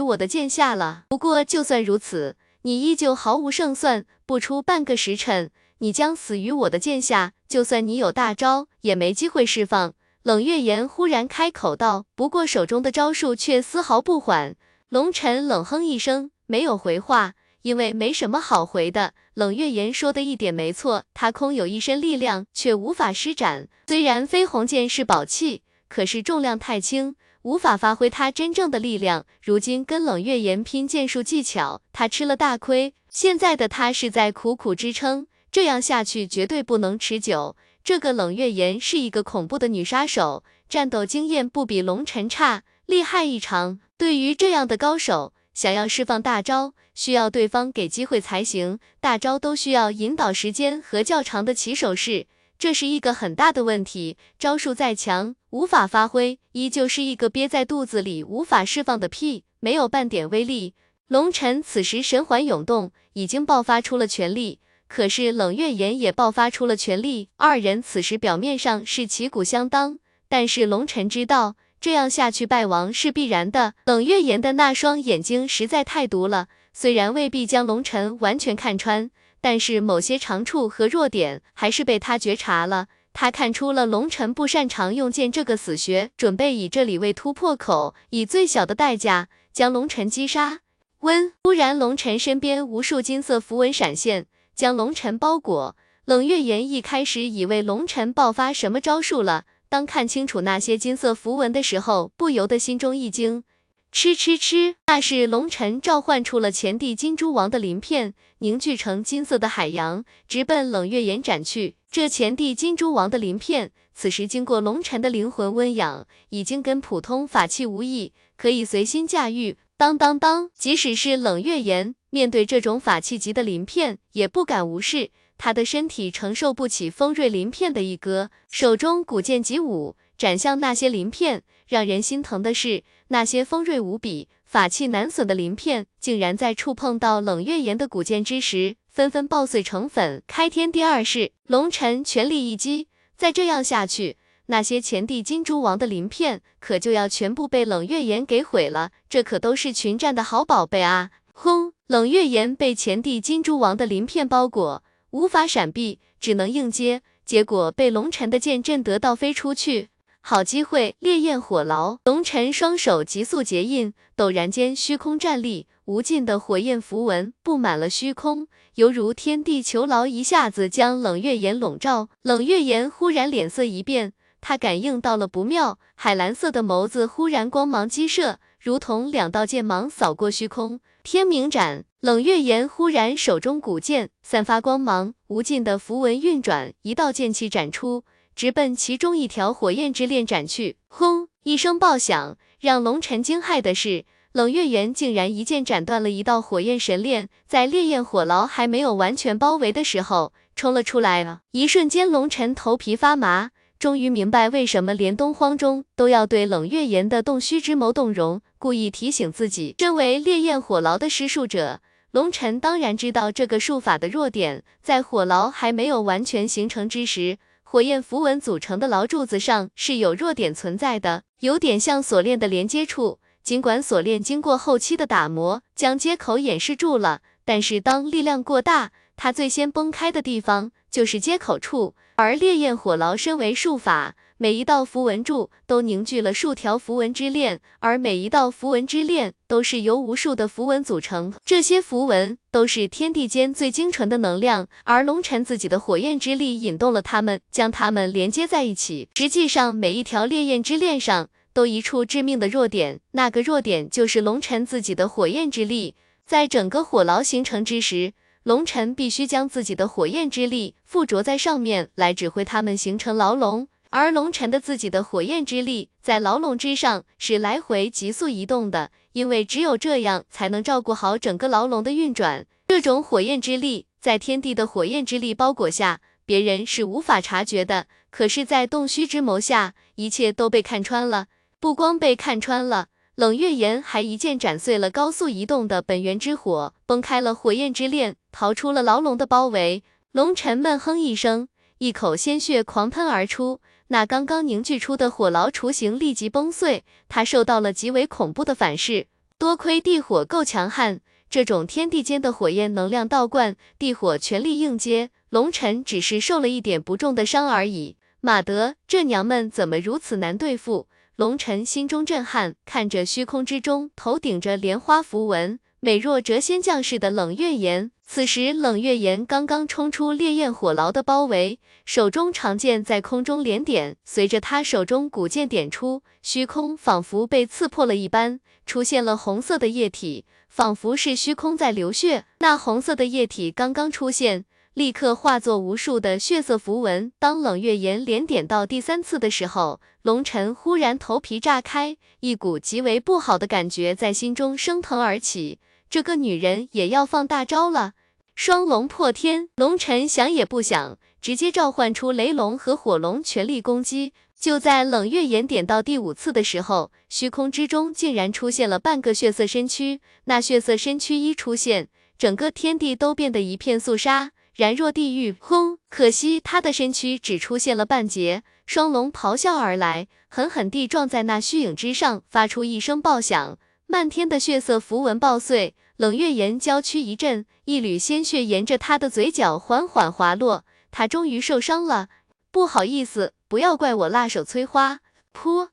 我的剑下了。不过就算如此，你依旧毫无胜算。不出半个时辰，你将死于我的剑下。就算你有大招，也没机会释放。冷月岩忽然开口道，不过手中的招数却丝毫不缓。龙尘冷哼一声，没有回话，因为没什么好回的。冷月岩说的一点没错，他空有一身力量，却无法施展。虽然飞鸿剑是宝器，可是重量太轻。无法发挥他真正的力量，如今跟冷月岩拼剑术技巧，他吃了大亏。现在的他是在苦苦支撑，这样下去绝对不能持久。这个冷月岩是一个恐怖的女杀手，战斗经验不比龙尘差，厉害异常。对于这样的高手，想要释放大招，需要对方给机会才行。大招都需要引导时间和较长的起手式。这是一个很大的问题，招数再强，无法发挥，依旧是一个憋在肚子里无法释放的屁，没有半点威力。龙尘此时神环涌动，已经爆发出了全力，可是冷月岩也爆发出了全力，二人此时表面上是旗鼓相当，但是龙尘知道，这样下去败亡是必然的。冷月岩的那双眼睛实在太毒了，虽然未必将龙尘完全看穿。但是某些长处和弱点还是被他觉察了，他看出了龙尘不擅长用剑这个死穴，准备以这里为突破口，以最小的代价将龙尘击杀。温，突然龙尘身边无数金色符文闪现，将龙尘包裹。冷月岩一开始以为龙尘爆发什么招数了，当看清楚那些金色符文的时候，不由得心中一惊。吃吃吃！那是龙尘召唤出了前帝金蛛王的鳞片，凝聚成金色的海洋，直奔冷月岩斩去。这前帝金蛛王的鳞片，此时经过龙尘的灵魂温养，已经跟普通法器无异，可以随心驾驭。当当当！即使是冷月岩，面对这种法器级的鳞片，也不敢无视。他的身体承受不起锋锐鳞片的一割，手中古剑急舞，斩向那些鳞片。让人心疼的是，那些锋锐无比、法器难损的鳞片，竟然在触碰到冷月岩的古剑之时，纷纷爆碎成粉。开天第二式，龙尘全力一击。再这样下去，那些前帝金蛛王的鳞片可就要全部被冷月岩给毁了。这可都是群战的好宝贝啊！轰！冷月岩被前帝金蛛王的鳞片包裹，无法闪避，只能硬接，结果被龙尘的剑震得倒飞出去。好机会！烈焰火牢，龙尘双手急速结印，陡然间虚空站立，无尽的火焰符文布满了虚空，犹如天地囚牢，一下子将冷月岩笼罩。冷月岩忽然脸色一变，他感应到了不妙，海蓝色的眸子忽然光芒激射，如同两道剑芒扫过虚空。天明斩！冷月岩忽然手中古剑散发光芒，无尽的符文运转，一道剑气斩出。直奔其中一条火焰之链斩去，轰！一声爆响，让龙尘惊骇的是，冷月岩竟然一剑斩断了一道火焰神链，在烈焰火牢还没有完全包围的时候冲了出来了。一瞬间，龙尘头皮发麻，终于明白为什么连东荒中都要对冷月岩的洞虚之谋动容，故意提醒自己。身为烈焰火牢的施术者，龙尘当然知道这个术法的弱点，在火牢还没有完全形成之时。火焰符文组成的牢柱子上是有弱点存在的，有点像锁链的连接处。尽管锁链经过后期的打磨，将接口掩饰住了，但是当力量过大，它最先崩开的地方就是接口处。而烈焰火牢身为术法。每一道符文柱都凝聚了数条符文之链，而每一道符文之链都是由无数的符文组成。这些符文都是天地间最精纯的能量，而龙尘自己的火焰之力引动了它们，将它们连接在一起。实际上，每一条烈焰之链上都一处致命的弱点，那个弱点就是龙尘自己的火焰之力。在整个火牢形成之时，龙尘必须将自己的火焰之力附着在上面，来指挥他们形成牢笼。而龙尘的自己的火焰之力在牢笼之上是来回急速移动的，因为只有这样才能照顾好整个牢笼的运转。这种火焰之力在天地的火焰之力包裹下，别人是无法察觉的。可是，在洞虚之眸下，一切都被看穿了。不光被看穿了，冷月岩还一剑斩碎了高速移动的本源之火，崩开了火焰之链，逃出了牢笼的包围。龙尘闷哼一声，一口鲜血狂喷而出。那刚刚凝聚出的火牢雏形立即崩碎，他受到了极为恐怖的反噬。多亏地火够强悍，这种天地间的火焰能量倒灌，地火全力应接，龙尘只是受了一点不重的伤而已。马德，这娘们怎么如此难对付？龙尘心中震撼，看着虚空之中头顶着莲花符文。美若谪仙将士的冷月岩，此时冷月岩刚刚冲出烈焰火牢的包围，手中长剑在空中连点，随着他手中古剑点出，虚空仿佛被刺破了一般，出现了红色的液体，仿佛是虚空在流血。那红色的液体刚刚出现，立刻化作无数的血色符文。当冷月岩连点到第三次的时候，龙尘忽然头皮炸开，一股极为不好的感觉在心中升腾而起。这个女人也要放大招了，双龙破天，龙尘想也不想，直接召唤出雷龙和火龙全力攻击。就在冷月岩点到第五次的时候，虚空之中竟然出现了半个血色身躯。那血色身躯一出现，整个天地都变得一片肃杀，然若地狱。轰！可惜他的身躯只出现了半截。双龙咆哮而来，狠狠地撞在那虚影之上，发出一声爆响。漫天的血色符文爆碎，冷月岩娇躯一震，一缕鲜血沿着他的嘴角缓缓滑落，他终于受伤了。不好意思，不要怪我辣手摧花。噗！